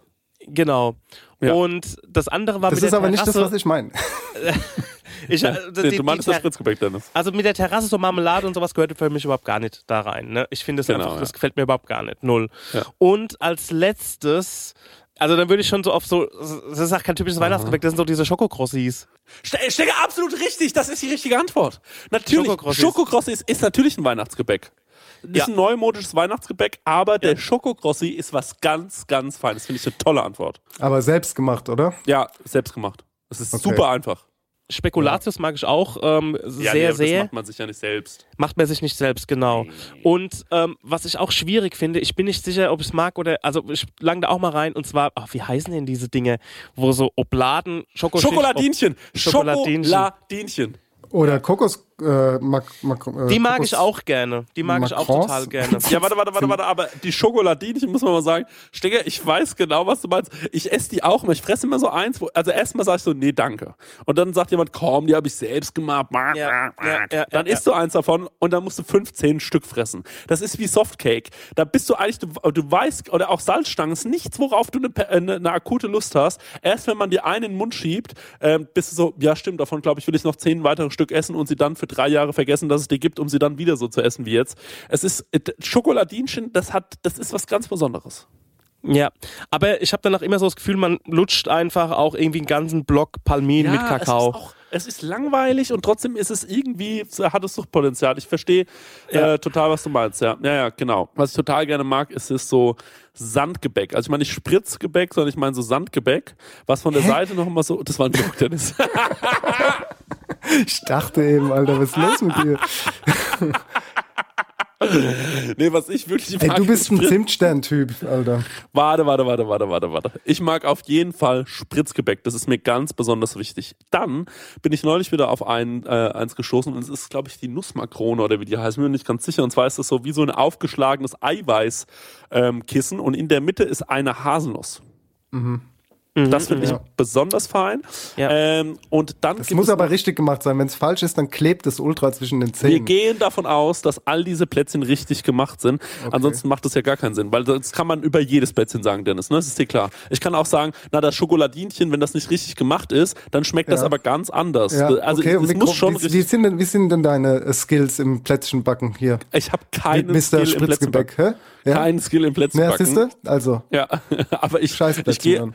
Genau. Ja. Und das andere war Das mit ist der aber nicht das, Terrasse. was ich meine. Ich, äh, Nee, die- du meinst das Spritzgebäck, Dennis. Also mit der Terrasse so Marmelade und sowas gehört für mich überhaupt gar nicht da rein. Ne? Ich finde es Genau, einfach, ja. das gefällt mir überhaupt gar nicht. Null. Ja. Und als letztes, also dann würde ich schon so auf so, das ist auch kein typisches Weihnachtsgebäck, das sind so diese Schokokrossis. Ste Stecke, absolut richtig, das ist die richtige Antwort. Natürlich, Schokokrossis. Schokokrossis ist natürlich ein Weihnachtsgebäck. Ist Ja. ein neumodisches Weihnachtsgebäck, aber der Schokokrossi ist was ganz, ganz Feines. Finde ich eine tolle Antwort. Aber selbst gemacht, oder? Ja, selbst gemacht. Es ist Okay. super einfach. Spekulatius mag ich auch ähm, Ja, sehr, nee, das sehr. macht man sich ja nicht selbst. Macht man sich nicht selbst, genau. Und ähm, was ich auch schwierig finde, ich bin nicht sicher, ob ich es mag oder, also ich lang da auch mal rein und zwar, ach, wie heißen denn diese Dinge, wo so Obladen, Schokoschicht, Schokoladinchen. Schokoladinchen. Schokoladinchen. Oder Kokos. Äh, Mac, Mac, äh, Die mag Kokos- ich auch gerne. Die mag ich auch total gerne. Ja, warte, warte, warte, warte, aber die Schokoladinchen, muss man mal sagen, Stecker, ich weiß genau, was du meinst. Ich esse die auch immer. Ich fresse immer so eins, wo, also erstmal sage ich so, nee, danke. Und dann sagt jemand, komm, die habe ich selbst gemacht. Ja, ja, ja, dann ja, isst du eins davon und dann musst du 15 Stück fressen. Das ist wie Softcake. Da bist du eigentlich, du, du weißt, oder auch Salzstangen, ist nichts, worauf du eine, eine, eine akute Lust hast. Erst wenn man dir einen in den Mund schiebt, ähm, bist du so, ja stimmt, davon glaube ich, will ich noch zehn weitere Stück essen und sie dann für drei Jahre vergessen, dass es die gibt, um sie dann wieder so zu essen wie jetzt. Es ist, äh, Schokoladinchen, das hat, das ist was ganz Besonderes. Ja, aber ich habe danach immer so das Gefühl, man lutscht einfach auch irgendwie einen ganzen Block Palmin mit Kakao. Es ist, auch, es ist langweilig und trotzdem ist es irgendwie, hat es Suchtpotenzial. Ich verstehe Ja. äh, total, was du meinst. Ja. ja, ja, genau. Was ich total gerne mag, ist es so Sandgebäck. Also ich meine nicht Spritzgebäck, sondern ich meine so Sandgebäck, was von der Seite noch immer so, das war ein Joke, Dennis. Ich dachte eben, Alter, was ist los mit dir? nee, was ich wirklich Ey, mag. du bist ist ein Zimtstern-Typ, Alter. Warte, warte, warte, warte, warte, warte. Ich mag auf jeden Fall Spritzgebäck. Das ist mir ganz besonders wichtig. Dann bin ich neulich wieder auf ein, äh, eins gestoßen und es ist, glaube ich, die Nussmakrone oder wie die heißt. Bin mir nicht ganz sicher. Und zwar ist das so wie so ein aufgeschlagenes Eiweißkissen ähm, und in der Mitte ist eine Haselnuss. Das finde ich ja. besonders fein. Ja. Ähm, und dann Das gibt muss es aber richtig gemacht sein. Wenn es falsch ist, dann klebt es ultra zwischen den wir Zähnen. gehen davon aus, dass all diese Plätzchen richtig gemacht sind. Ansonsten macht das ja gar keinen Sinn, weil das kann man über jedes Plätzchen sagen, Dennis. Ne? Das ist dir klar. Ich kann auch sagen, na das Schokoladinchen, wenn das nicht richtig gemacht ist, dann schmeckt das Ja. aber ganz anders. Ja, also okay, es wie, muss schon wie, wie, sind denn, wie sind denn deine äh, Skills im Plätzchenbacken hier? Ich habe keinen. Skill im Spritzgebäck, Plätzchenbacken. hä? Ja? Keinen Skill im Ja, Plätzchenbacken. siehste? Also, Ja, aber ich, Scheiß ich Plätzchen gehe.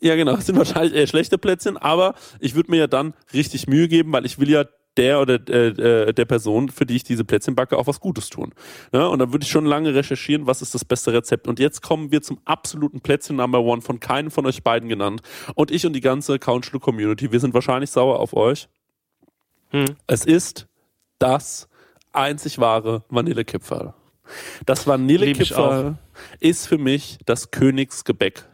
Ja, genau, es sind wahrscheinlich eher schlechte Plätzchen, aber ich würde mir ja dann richtig Mühe geben, weil ich will ja der oder äh, äh, der Person, für die ich diese Plätzchen backe, auch was Gutes tun. Ja, und dann würde ich schon lange recherchieren, was ist das beste Rezept. Und jetzt kommen wir zum absoluten Plätzchen Number One, von keinem von euch beiden genannt. Und ich und die ganze Couchlu Community, wir sind wahrscheinlich sauer auf euch. Hm. Es ist das einzig wahre Vanillekipferl. Das Vanillekipferl ist für mich das Königsgebäck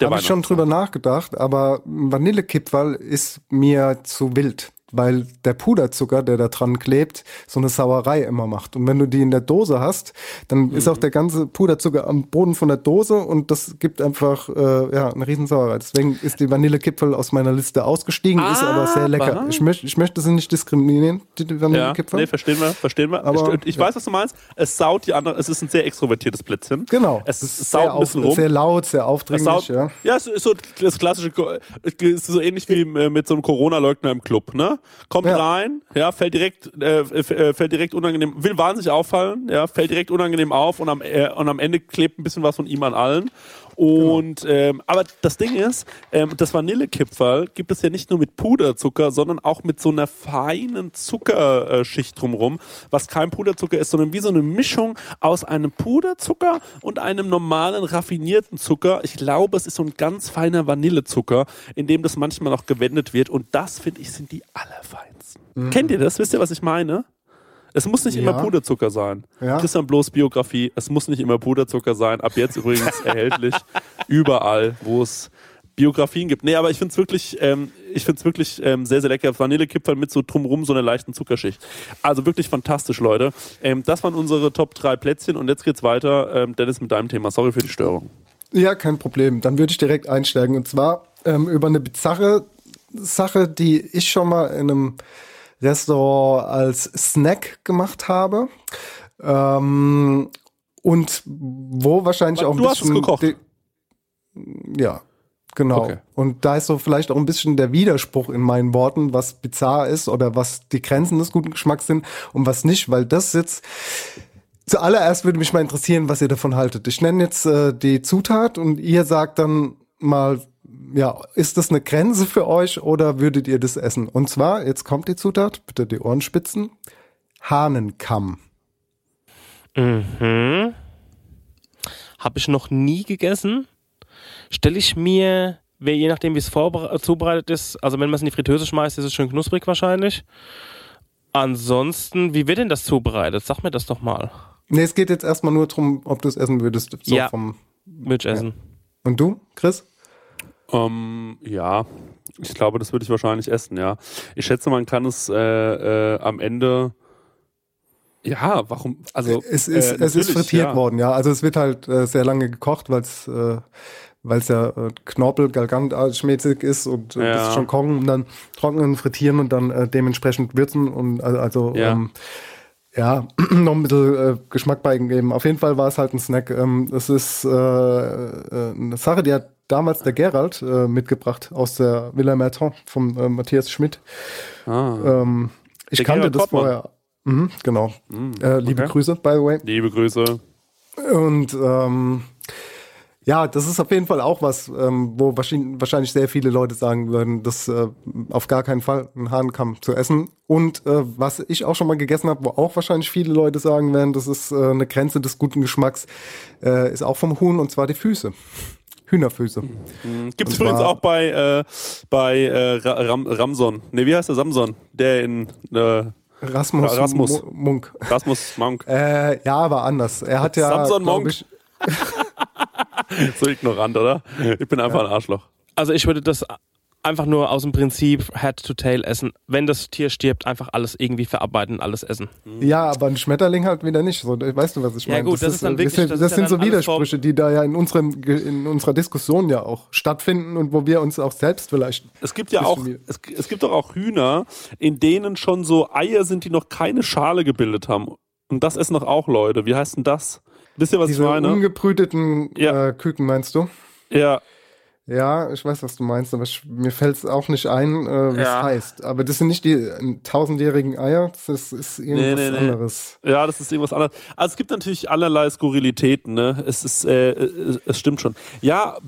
habe ich schon drüber nachgedacht, aber Vanillekipferl ist mir zu wild, weil der Puderzucker, der da dran klebt, so eine Sauerei immer macht. Und wenn du die in der Dose hast, dann ist auch Mhm. der ganze Puderzucker am Boden von der Dose und das gibt einfach äh, ja eine riesen Sauerei. Deswegen ist die Vanillekipferl aus meiner Liste ausgestiegen, ist aber sehr lecker. Aber- Ich, möchte ich möchte sie nicht diskriminieren, die die Ja, nee, verstehen wir, verstehen wir. Aber, ich ich ja. weiß, was du meinst. Es saut die anderen, es ist ein sehr extrovertiertes Plätzchen. Genau. Es ist saut sehr, ein bisschen auf, rum. sehr laut, sehr Es aufdringlich, ja. ja, es ist so das klassische, es ist so ähnlich wie äh, mit so einem Corona-Leugner im Club, ne? Kommt Ja. rein, ja, fällt direkt, äh, äh, fällt direkt unangenehm, will wahnsinnig auffallen, ja, fällt direkt unangenehm auf und am, äh, und am Ende klebt ein bisschen was von ihm an allen. Und ähm, aber das Ding ist, ähm, das Vanillekipferl gibt es ja nicht nur mit Puderzucker, sondern auch mit so einer feinen Zuckerschicht drumrum, was kein Puderzucker ist, sondern wie so eine Mischung aus einem Puderzucker und einem normalen raffinierten Zucker. Ich glaube, es ist so ein ganz feiner Vanillezucker, in dem das manchmal noch gewendet wird. Und das finde ich sind die allerfeinsten. Kennt ihr das? Wisst ihr, was ich meine? Es muss nicht immer Ja. Puderzucker sein. Ja. Christian Bloß Biografie, es muss nicht immer Puderzucker sein. Ab jetzt übrigens erhältlich überall, wo es Biografien gibt. Nee, aber ich finde es wirklich, ähm, ich find's wirklich ähm, sehr, sehr lecker. Vanillekipferl mit so drumrum so einer leichten Zuckerschicht. Also wirklich fantastisch, Leute. Ähm, das waren unsere Top 3 Plätzchen und jetzt geht's weiter. Ähm, Dennis mit deinem Thema. Sorry für die Störung. Ja, kein Problem. Dann würde ich direkt einsteigen. Und zwar ähm, über eine bizarre Sache, die ich schon mal in einem Restaurant als Snack gemacht habe. Ähm, und wo wahrscheinlich auch ein Du hast es bisschen. gekocht. Ja, genau. Okay. Und da ist so vielleicht auch ein bisschen der Widerspruch in meinen Worten, was bizarr ist oder was die Grenzen des guten Geschmacks sind und was nicht, weil das jetzt Zuallererst würde mich mal interessieren, was ihr davon haltet. Ich nenne jetzt äh, die Zutat und ihr sagt dann mal, ja, ist das eine Grenze für euch oder würdet ihr das essen? Und zwar, jetzt kommt die Zutat, bitte die Ohren spitzen. Hahnenkamm. Mhm. Habe ich noch nie gegessen. Stelle ich mir, wer- je nachdem wie es vorbere- zubereitet ist, also wenn man es in die Fritteuse schmeißt, ist es schön knusprig wahrscheinlich. Ansonsten, wie wird denn das zubereitet? Sag mir das doch mal. Nee, es geht jetzt erstmal nur drum, ob du es essen würdest. So Ja. vom Würde ich essen. und du, Chris? Ähm, ja, ich glaube, das würde ich wahrscheinlich essen, ja. Ich schätze, man kann es äh, äh, am Ende. Ja, warum? Also Es ist, äh, es ist frittiert ja. worden, ja. Also es wird halt äh, sehr lange gekocht, weil es äh, weil es ja äh, Knorpel, Galgant-schmäßig ist und äh, Ja. das schon kochen und dann trocknen, frittieren und dann äh, dementsprechend würzen und also, also Ja. ähm, ja, noch ein bisschen äh, Geschmack beigeben. Auf jeden Fall war es halt ein Snack. Ähm, es ist äh, äh, eine Sache, die hat damals der Gerald äh, mitgebracht aus der Villa Merton vom äh, Matthias Schmidt. Ah. Ähm, ich Der kannte Gerald das Pottmann. vorher. Mhm, genau. äh, liebe okay. Grüße, by the way. Liebe Grüße. Und ähm, ja, das ist auf jeden Fall auch was, ähm, wo wahrscheinlich, wahrscheinlich sehr viele Leute sagen würden, das äh, auf gar keinen Fall ein Hahnkamm zu essen. Und äh, was ich auch schon mal gegessen habe, wo auch wahrscheinlich viele Leute sagen werden, das ist äh, eine Grenze des guten Geschmacks, äh, ist auch vom Huhn und zwar die Füße. Hühnerfüße. Gibt es übrigens auch bei, äh, bei äh, Ra- Ram Ramson. Ne, wie heißt der Samson? Der in äh, Rasmus, Rasmus. Mu- Munk. Rasmus Monk. Äh, ja, aber anders. Er hat ja, Samson Monk. ich, So ignorant, oder? Ich bin einfach ein Arschloch. Also ich würde das einfach nur aus dem Prinzip Head to Tail essen. Wenn das Tier stirbt, einfach alles irgendwie verarbeiten, alles essen. Ja, aber ein Schmetterling halt wieder nicht. So, weißt du, was ich Ja, meine? gut, das ist dann wirklich- Das, sind- das das ist sind ja so Widersprüche, die da ja in, unserem, in unserer Diskussion ja auch stattfinden und wo wir uns auch selbst vielleicht. Es gibt ja auch, es, es gibt doch auch Hühner, in denen schon so Eier sind, die noch keine Schale gebildet haben. Und das essen doch auch Leute. Wie heißt denn das? Wisst ihr, was Diese ich meine? ungebrüteten Ja. äh, Küken, meinst du? Ja, Ja, ich weiß, was du meinst, aber ich, mir fällt es auch nicht ein, äh, wie es Ja. heißt. Aber das sind nicht die äh, tausendjährigen Eier, das ist irgendwas Nee, nee, nee. anderes. Ja, das ist irgendwas anderes. Also es gibt natürlich allerlei Skurrilitäten, ne? Es ist, äh, es, es stimmt schon. Ja,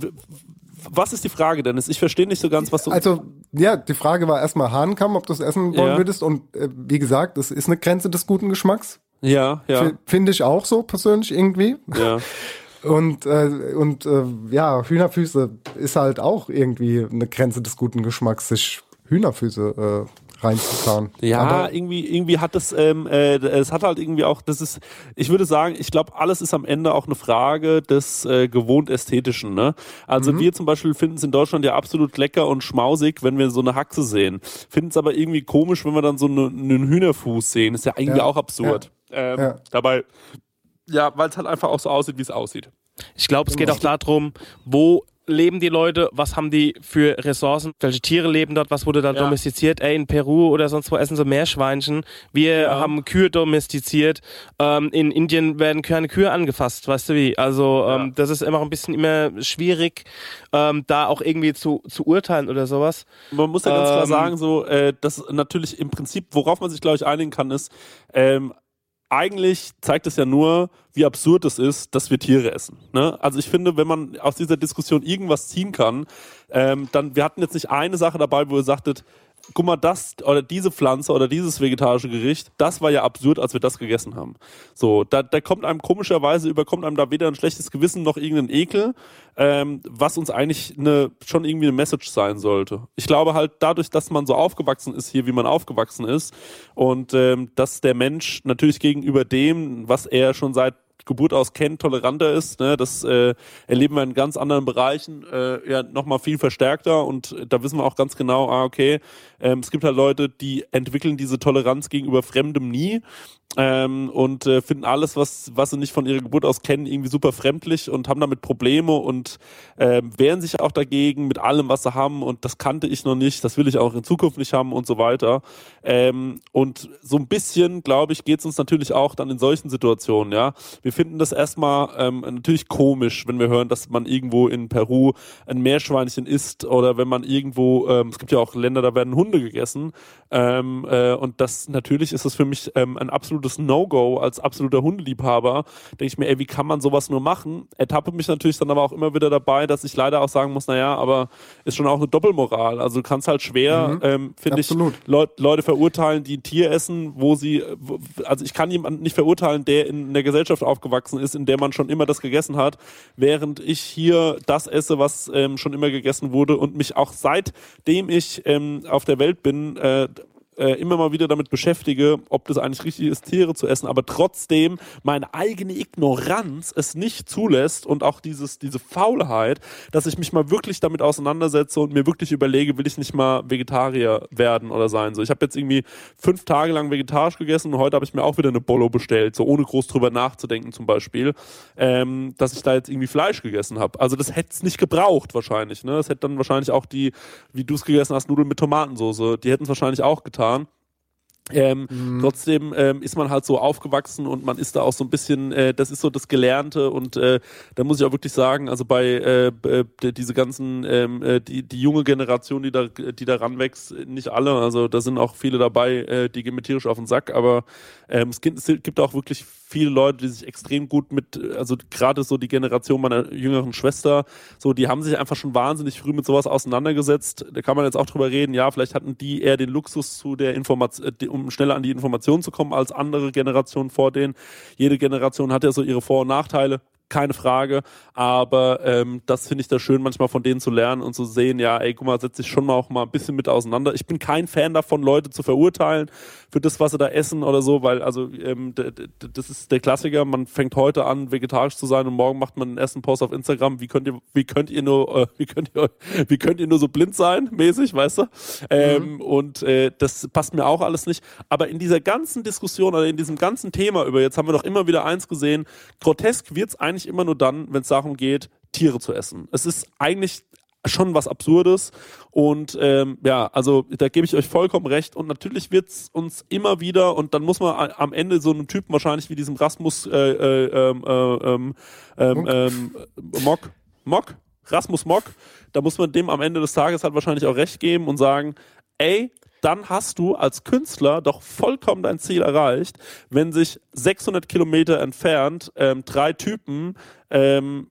was ist die Frage, Dennis? Ich verstehe nicht so ganz, was du. Also, ja, die Frage war erstmal Hahnkamm, ob du es essen wollen Ja. würdest. Und äh, wie gesagt, das ist eine Grenze des guten Geschmacks. ja, ja, Finde ich auch so persönlich irgendwie. ja. Und, äh, und äh, ja, Hühnerfüße ist halt auch irgendwie eine Grenze des guten Geschmacks, sich Hühnerfüße äh, reinzufahren. Ja, Aber, irgendwie, irgendwie hat es, ähm, äh, es hat halt irgendwie auch, das ist, ich würde sagen, ich glaube, alles ist am Ende auch eine Frage des äh, gewohnt Ästhetischen. Ne? Also wir zum Beispiel finden es in Deutschland ja absolut lecker und schmausig, wenn wir so eine Haxe sehen. Finden es aber irgendwie komisch, wenn wir dann so ne- einen Hühnerfuß sehen. Ist ja irgendwie Ja, auch absurd. Ähm, ja. Dabei, ja, weil es halt einfach auch so aussieht, wie es aussieht. Ich glaube, es geht auch darum, wo leben die Leute, was haben die für Ressourcen, welche Tiere leben dort, was wurde da ja. domestiziert, ey, in Peru oder sonst wo essen sie Meerschweinchen, wir ja. haben Kühe domestiziert, ähm, in Indien werden keine Kühe angefasst, weißt du wie, also ähm, ja. das ist immer ein bisschen immer schwierig, ähm, da auch irgendwie zu, zu urteilen oder sowas. Man muss ja ganz klar ähm, sagen, so, äh, dass natürlich im Prinzip, worauf man sich glaube ich einigen kann, ist, ähm, eigentlich zeigt es ja nur, wie absurd es ist, dass wir Tiere essen. Ne? Also ich finde, wenn man aus dieser Diskussion irgendwas ziehen kann, ähm, dann, wir hatten jetzt nicht eine Sache dabei, wo ihr sagtet, guck mal, das oder diese Pflanze oder dieses vegetarische Gericht, das war ja absurd, als wir das gegessen haben. So, da, da kommt einem komischerweise, überkommt einem da weder ein schlechtes Gewissen noch irgendein Ekel, ähm, was uns eigentlich eine, schon irgendwie eine Message sein sollte. Ich glaube halt dadurch, dass man so aufgewachsen ist hier, wie man aufgewachsen ist und ähm, dass der Mensch natürlich gegenüber dem, was er schon seit Geburt aus kennt, toleranter ist. Ne? Das äh, erleben wir in ganz anderen Bereichen äh, ja nochmal viel verstärkter und da wissen wir auch ganz genau, ah, okay, ähm, es gibt halt Leute, die entwickeln diese Toleranz gegenüber Fremdem nie ähm, und äh, finden alles, was, was sie nicht von ihrer Geburt aus kennen, irgendwie super fremdlich und haben damit Probleme und äh, wehren sich auch dagegen mit allem, was sie haben und das kannte ich noch nicht, das will ich auch in Zukunft nicht haben und so weiter. Ähm, und so ein bisschen, glaube ich, geht es uns natürlich auch dann in solchen Situationen, ja. Wir finden das erstmal ähm, natürlich komisch, wenn wir hören, dass man irgendwo in Peru ein Meerschweinchen isst oder wenn man irgendwo, ähm, es gibt ja auch Länder, da werden Hunde gegessen ähm, äh, und das natürlich ist das für mich ähm, ein absolut absolutes No-Go als absoluter Hundeliebhaber. Denke ich mir, ey, wie kann man sowas nur machen? Ertappe mich natürlich dann aber auch immer wieder dabei, dass ich leider auch sagen muss, naja, aber ist schon auch eine Doppelmoral. Also du kannst halt schwer, mhm. ähm, finde ich, Leut, Leute verurteilen, die ein Tier essen, wo sie, also ich kann jemanden nicht verurteilen, der in einer Gesellschaft aufgewachsen ist, in der man schon immer das gegessen hat, während ich hier das esse, was ähm, schon immer gegessen wurde und mich auch seitdem ich ähm, auf der Welt bin, äh, äh, immer mal wieder damit beschäftige, ob das eigentlich richtig ist, Tiere zu essen, aber trotzdem meine eigene Ignoranz es nicht zulässt und auch dieses, diese Faulheit, dass ich mich mal wirklich damit auseinandersetze und mir wirklich überlege, will ich nicht mal Vegetarier werden oder sein. So, ich habe jetzt irgendwie fünf Tage lang vegetarisch gegessen und heute habe ich mir auch wieder eine Bollo bestellt, so ohne groß drüber nachzudenken zum Beispiel, ähm, dass ich da jetzt irgendwie Fleisch gegessen habe. Also das hätte es nicht gebraucht wahrscheinlich. Ne? Das hätte dann wahrscheinlich auch die, wie du es gegessen hast, Nudeln mit Tomatensauce, die hätten es wahrscheinlich auch getan getan. Ähm, mhm. Trotzdem ähm, ist man halt so aufgewachsen und man ist da auch so ein bisschen, äh, das ist so das Gelernte und äh, da muss ich auch wirklich sagen, also bei äh, äh diese ganzen, ähm, äh, die, die junge Generation, die da, die da ranwächst, nicht alle, also da sind auch viele dabei, äh, die gehen mir tierisch auf den Sack, aber ähm, es, gibt, es gibt auch wirklich viele Leute, die sich extrem gut mit, also gerade so die Generation meiner jüngeren Schwester, so, die haben sich einfach schon wahnsinnig früh mit sowas auseinandergesetzt. Da kann man jetzt auch drüber reden, ja, vielleicht hatten die eher den Luxus zu der Information, äh, um schneller an die Informationen zu kommen als andere Generationen vor denen. Jede Generation hat ja so ihre Vor- und Nachteile keine Frage. Aber ähm, das finde ich da schön, manchmal von denen zu lernen und zu sehen, ja, ey, guck mal, setze ich schon mal auch mal ein bisschen mit auseinander. Ich bin kein Fan davon, Leute zu verurteilen für das, was sie da essen oder so, weil also ähm, das ist der Klassiker. Man fängt heute an, vegetarisch zu sein und morgen macht man einen ersten Post auf Instagram. Wie könnt ihr, wie könnt ihr nur, äh, wie könnt ihr, wie könnt ihr nur so blind sein, mäßig, weißt du? Ähm, mhm. Und äh, das passt mir auch alles nicht. Aber in dieser ganzen Diskussion oder in diesem ganzen Thema über, jetzt haben wir doch immer wieder eins gesehen, grotesk wird's eigentlich eigentlich immer nur dann, wenn es darum geht, Tiere zu essen. Es ist eigentlich schon was Absurdes. Und ähm, ja, also da gebe ich euch vollkommen recht. Und natürlich wird es uns immer wieder, und dann muss man am Ende so einem Typen wahrscheinlich wie diesem Rasmus äh, äh, ähm, äh, ähm, ähm, ähm, Mock, Mock, Rasmus Mock, da muss man dem am Ende des Tages halt wahrscheinlich auch recht geben und sagen, ey, dann hast du als Künstler doch vollkommen dein Ziel erreicht, wenn sich 600 Kilometer entfernt ähm, drei Typen ähm,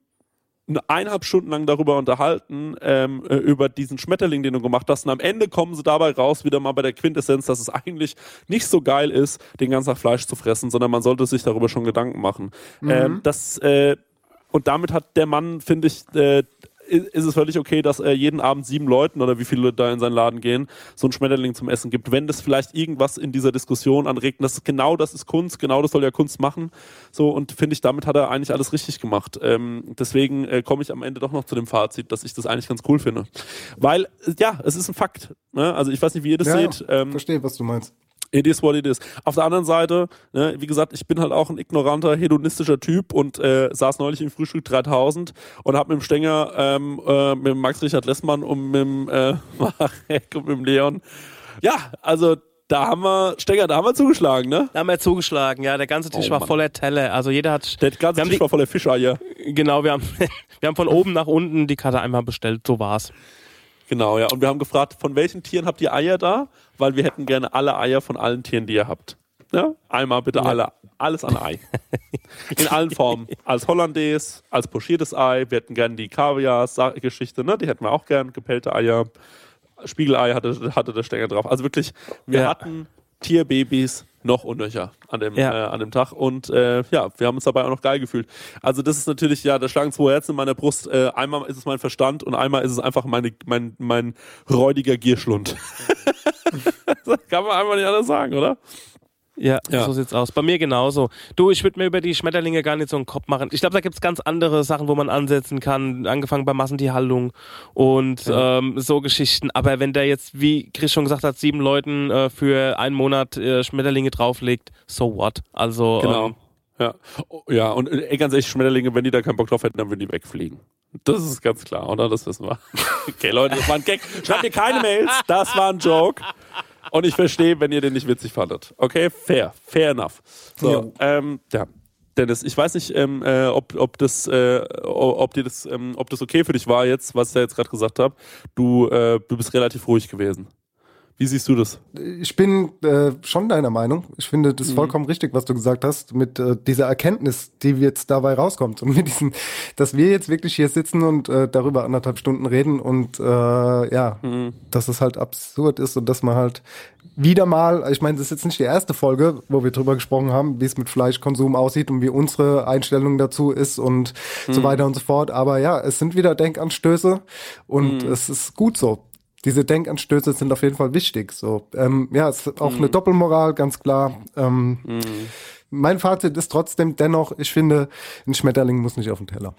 eineinhalb Stunden lang darüber unterhalten, ähm, äh, über diesen Schmetterling, den du gemacht hast. Und am Ende kommen sie dabei raus, wieder mal bei der Quintessenz, dass es eigentlich nicht so geil ist, den ganzen Tag Fleisch zu fressen, sondern man sollte sich darüber schon Gedanken machen. Mhm. Ähm, das, äh, und damit hat der Mann, finde ich, äh, ist es völlig okay, dass er jeden Abend sieben Leuten oder wie viele da in seinen Laden gehen, so ein Schmetterling zum Essen gibt. Wenn das vielleicht irgendwas in dieser Diskussion anregt, das ist genau das ist Kunst, genau das soll ja Kunst machen. So, und finde ich, damit hat er eigentlich alles richtig gemacht. Ähm, deswegen äh, komme ich am Ende doch noch zu dem Fazit, dass ich das eigentlich ganz cool finde. Weil, ja, es ist ein Fakt. Ne? Also ich weiß nicht, wie ihr das ja, seht. Ähm, verstehe, was du meinst It is what it is. Auf der anderen Seite, ne, wie gesagt, ich bin halt auch ein ignoranter, hedonistischer Typ und äh, saß neulich im Frühstück 3000 und habe mit dem Stenger, ähm, äh, mit dem Max-Richard Lessmann und mit dem äh, Marek und mit dem Leon. Ja, also da haben wir, Stenger, da haben wir zugeschlagen, ne? Da haben wir zugeschlagen, ja. Der ganze Tisch Oh, war Mann. voller Teller. Also jeder hat. Der ganze Tisch die- war voller Fischeier. Genau, wir haben, wir haben von oben nach unten die Karte einmal bestellt. So war's. Genau, ja. Und wir haben gefragt, von welchen Tieren habt ihr Eier da? Weil wir hätten gerne alle Eier von allen Tieren, die ihr habt. Ja? Einmal bitte alle, alles an Ei. In allen Formen. Als Hollandaise, als pochiertes Ei. Wir hätten gerne die Kaviar-Geschichte, ne? Die hätten wir auch gern. Gepellte Eier. Spiegelei hatte, hatte der Stenger drauf. Also wirklich, wir Ja. hatten Tierbabys noch und nöcher an dem, Ja. äh, an dem Tag. Und äh, ja, wir haben uns dabei auch noch geil gefühlt. Also das ist natürlich, ja, da schlagen zwei Herzen in meiner Brust. Äh, einmal ist es mein Verstand und einmal ist es einfach meine, mein, mein räudiger Gierschlund. das kann man einfach nicht anders sagen, oder? Ja, Ja. so sieht's aus. Bei mir genauso. Du, ich würde mir über die Schmetterlinge gar nicht so einen Kopf machen. Ich glaube, da gibt's ganz andere Sachen, wo man ansetzen kann, angefangen bei Massentierhaltung und ähm, so Geschichten. Aber wenn der jetzt, wie Chris schon gesagt hat, sieben Leuten äh, für einen Monat äh, Schmetterlinge drauflegt, so what? Also Genau. ähm, Ja. Oh, ja, und äh, ey, ganz ehrlich, Schmetterlinge, wenn die da keinen Bock drauf hätten, dann würden die wegfliegen. Das ist ganz klar, oder? Das wissen wir. Okay, Leute, das war ein Gag. Schreibt mir keine Mails, das war ein Joke. Und ich verstehe, wenn ihr den nicht witzig fandet. Okay, fair, fair enough. So, ähm, ja. Dennis, ich weiß nicht, ähm, äh, ob, ob, das, äh, ob, dir das, ähm, ob das okay für dich war jetzt, was ich da jetzt gerade gesagt habe. Du, äh, du bist relativ ruhig gewesen. Wie siehst du das? Ich bin äh, schon deiner Meinung. Ich finde Mhm. das vollkommen richtig, was du gesagt hast, mit äh, dieser Erkenntnis, die jetzt dabei rauskommt. Und mit diesem, dass wir jetzt wirklich hier sitzen und äh, darüber anderthalb Stunden reden und äh, ja, Mhm. dass es halt absurd ist und dass man halt wieder mal, ich meine, das ist jetzt nicht die erste Folge, wo wir drüber gesprochen haben, wie es mit Fleischkonsum aussieht und wie unsere Einstellung dazu ist und Mhm. so weiter und so fort. Aber ja, es sind wieder Denkanstöße und Mhm. es ist gut so diese Denkanstöße sind auf jeden Fall wichtig. So, ähm, ja, es ist auch eine Doppelmoral, ganz klar. Ähm, Mein Fazit ist trotzdem dennoch, ich finde, ein Schmetterling muss nicht auf den Teller.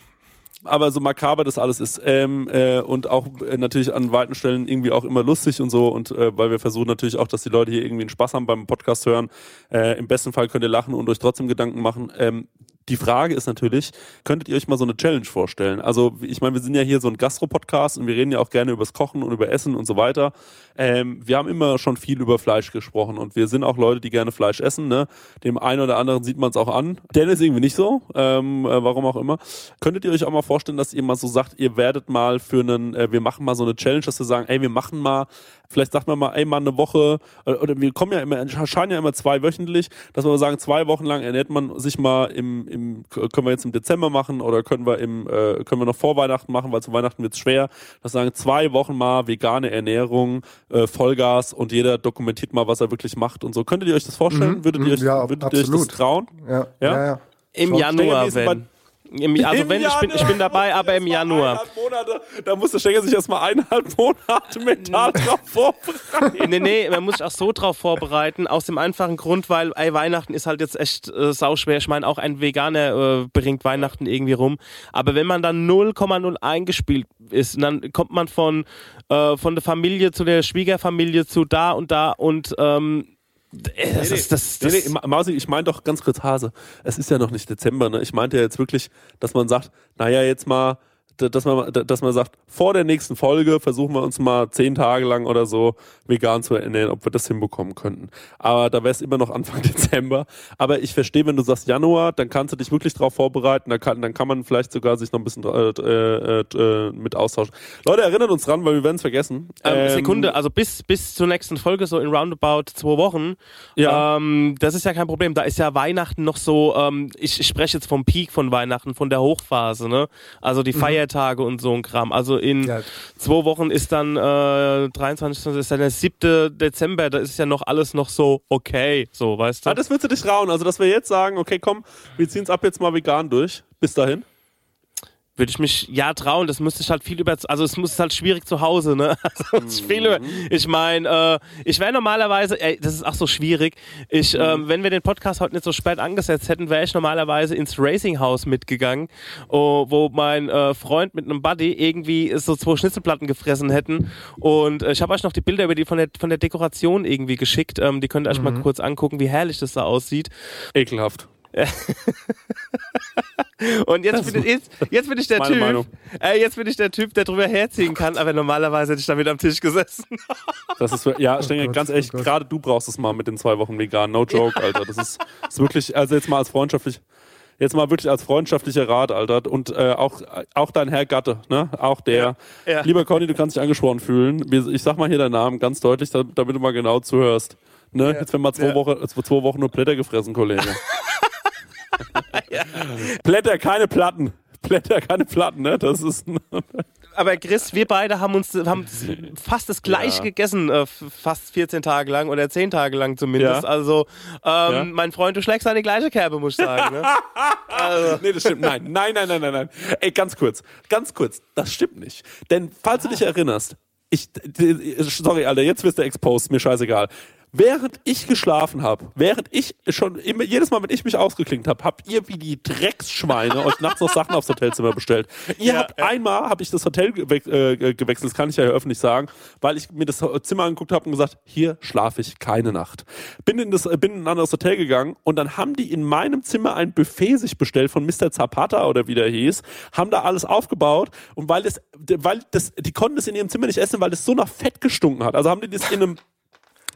aber so makaber das alles ist ähm, äh, und auch äh, natürlich an weiten Stellen irgendwie auch immer lustig und so und äh, weil wir versuchen natürlich auch, dass die Leute hier irgendwie einen Spaß haben beim Podcast hören. Äh, Im besten Fall könnt ihr lachen und euch trotzdem Gedanken machen. Ähm, die Frage ist natürlich, könntet ihr euch mal so eine Challenge vorstellen? Also ich meine, wir sind ja hier so ein Gastro-Podcast und wir reden ja auch gerne übers Kochen und über Essen und so weiter. Ähm, wir haben immer schon viel über Fleisch gesprochen und wir sind auch Leute, die gerne Fleisch essen. Ne? Dem einen oder anderen sieht man es auch an. Dennis irgendwie nicht so, ähm, äh, warum auch immer. Könntet ihr euch auch mal vorstellen, dass ihr mal so sagt, ihr werdet mal für einen, äh, wir machen mal so eine Challenge, dass wir sagen, ey, wir machen mal, vielleicht sagt man mal, ey, mal eine Woche, äh, oder wir kommen ja immer, erscheinen ja immer zwei wöchentlich, dass wir mal sagen, zwei Wochen lang ernährt man sich mal im, im können wir jetzt im Dezember machen oder können wir im, äh, können wir noch vor Weihnachten machen, weil zu Weihnachten wird's schwer. Das sagen zwei Wochen mal vegane Ernährung, äh, Vollgas und jeder dokumentiert mal, was er wirklich macht und so. Könntet ihr euch das vorstellen? Mhm, Würdet ihr mhm, euch, ja, würdet ihr euch das trauen? Ja, Ja? ja, ja. im Schon. Januar, wenn. Im, also Im wenn, ich bin, ich bin dabei, aber im Januar. Monate, da muss der Stenger sich erstmal eineinhalb Monate mental drauf vorbereiten. Nee, nee, man muss sich auch so drauf vorbereiten, aus dem einfachen Grund, weil ey, Weihnachten ist halt jetzt echt äh, sauschwer. Ich meine, auch ein Veganer äh, bringt Weihnachten irgendwie rum. Aber wenn man dann 0,0 eingespielt ist, dann kommt man von, äh, von der Familie zu der Schwiegerfamilie zu da und da und ähm, äh, das ist das, das Nee, nee, Ma- Mausi, ich meine doch ganz kurz Hase. Es ist ja noch nicht Dezember, ne? Ich meinte ja jetzt wirklich, dass man sagt, naja, jetzt mal, dass man, dass man sagt, vor der nächsten Folge versuchen wir uns mal zehn Tage lang oder so vegan zu ernähren, ob wir das hinbekommen könnten. Aber da wäre es immer noch Anfang Dezember. Aber ich verstehe, wenn du sagst Januar, dann kannst du dich wirklich drauf vorbereiten. Dann kann, dann kann man vielleicht sogar sich noch ein bisschen äh, äh, äh, mit austauschen. Leute, erinnert uns dran, weil wir werden es vergessen. Ähm, Ähm, Sekunde, also bis, bis zur nächsten Folge, so in roundabout zwei Wochen. Ja. Ähm, das ist ja kein Problem. Da ist ja Weihnachten noch so, ähm, ich, ich spreche jetzt vom Peak von Weihnachten, von der Hochphase, ne? Also die Feiertage und so ein Kram. Also in Ja. zwei Wochen ist dann äh, 23. ist dann der 7. Dezember, da ist ja noch alles noch so okay, so, weißt du? Ah, das würdest du dich rauen. Also, dass wir jetzt sagen, okay, komm, wir ziehen es ab jetzt mal vegan durch. Bis dahin. Würde ich mich ja trauen. Das müsste ich halt viel über, also es muss halt schwierig zu Hause, ne? Also ist viel über, ich meine, äh, ich wäre normalerweise, ey, das ist auch so schwierig. Ich, ähm, wenn wir den Podcast heute nicht so spät angesetzt hätten, wäre ich normalerweise ins Racinghaus mitgegangen, oh, wo mein äh, Freund mit einem Buddy irgendwie so zwei Schnitzelplatten gefressen hätten. Und äh, ich habe euch noch die Bilder über die von der von der Dekoration irgendwie geschickt. Ähm, die könnt ihr euch mal kurz angucken, wie herrlich das da aussieht. Ekelhaft. Und jetzt bin, ich, jetzt, jetzt bin ich der Typ, äh, jetzt bin ich der Typ, der drüber herziehen kann, aber normalerweise hätte ich damit am Tisch gesessen. Das ist, ja, ich denke, Gott, ganz oh ehrlich, Gott. gerade du brauchst es mal mit den zwei Wochen vegan. No joke, Alter. Das ist, ist wirklich, also jetzt mal als freundschaftlich, jetzt mal wirklich als freundschaftlicher Rat, Alter. Und äh, auch, auch dein Herr Gatte, ne? Auch der. Ja, ja. Lieber Conny, du kannst dich angesprochen fühlen. Ich sag mal hier deinen Namen ganz deutlich, da- damit du mal genau zuhörst. Ne? Jetzt werden mal zwei, Ja. Wochen, zwei Wochen nur Blätter gefressen, Kollege. Blätter, keine Platten. Blätter, keine Platten, ne? Das ist. Aber Chris, wir beide haben uns haben fast das gleiche Ja. gegessen, äh, fast 14 Tage lang oder 10 Tage lang zumindest. Ja. Also, ähm, Ja. mein Freund, du schlägst eine gleiche Kerbe, muss ich sagen. Ne? also, Nee, das stimmt. Nein, nein, nein, nein, nein, nein. Ey, ganz kurz, ganz kurz. Das stimmt nicht. Denn falls du dich erinnerst, ich, sorry, Alter, jetzt wirst du exposed, mir scheißegal. Während ich geschlafen habe, während ich schon immer, jedes Mal, wenn ich mich ausgeklinkt habe, habt ihr wie die Drecksschweine euch nachts noch Sachen aufs Hotelzimmer bestellt. Ihr Ja, habt einmal, habe ich das Hotel gewe äh, gewechselt, das kann ich ja öffentlich sagen, weil ich mir das Zimmer angeguckt habe und gesagt, hier schlafe ich keine Nacht. Bin in, das, bin in ein anderes Hotel gegangen und dann haben die in meinem Zimmer ein Buffet sich bestellt von Mr. Zapata oder wie der hieß, haben da alles aufgebaut und weil das, weil das, die konnten das in ihrem Zimmer nicht essen, weil das so nach Fett gestunken hat. Also haben die das in einem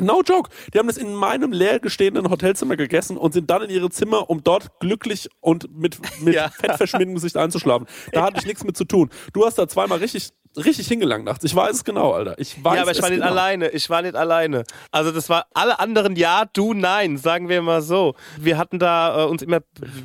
No joke. Die haben das in meinem leer gestehenden Hotelzimmer gegessen und sind dann in ihre Zimmer, um dort glücklich und mit, mit Ja. fettverschmiertem Gesicht einzuschlafen. Da hatte ich nichts mit zu tun. Du hast da zweimal richtig, richtig hingelangt nachts. Ich weiß es genau, Alter. Ich weiß ja, aber ich war nicht genau. alleine. Ich war nicht alleine. Also das war alle anderen ja, du nein, sagen wir mal so. Wir hatten da äh, uns immer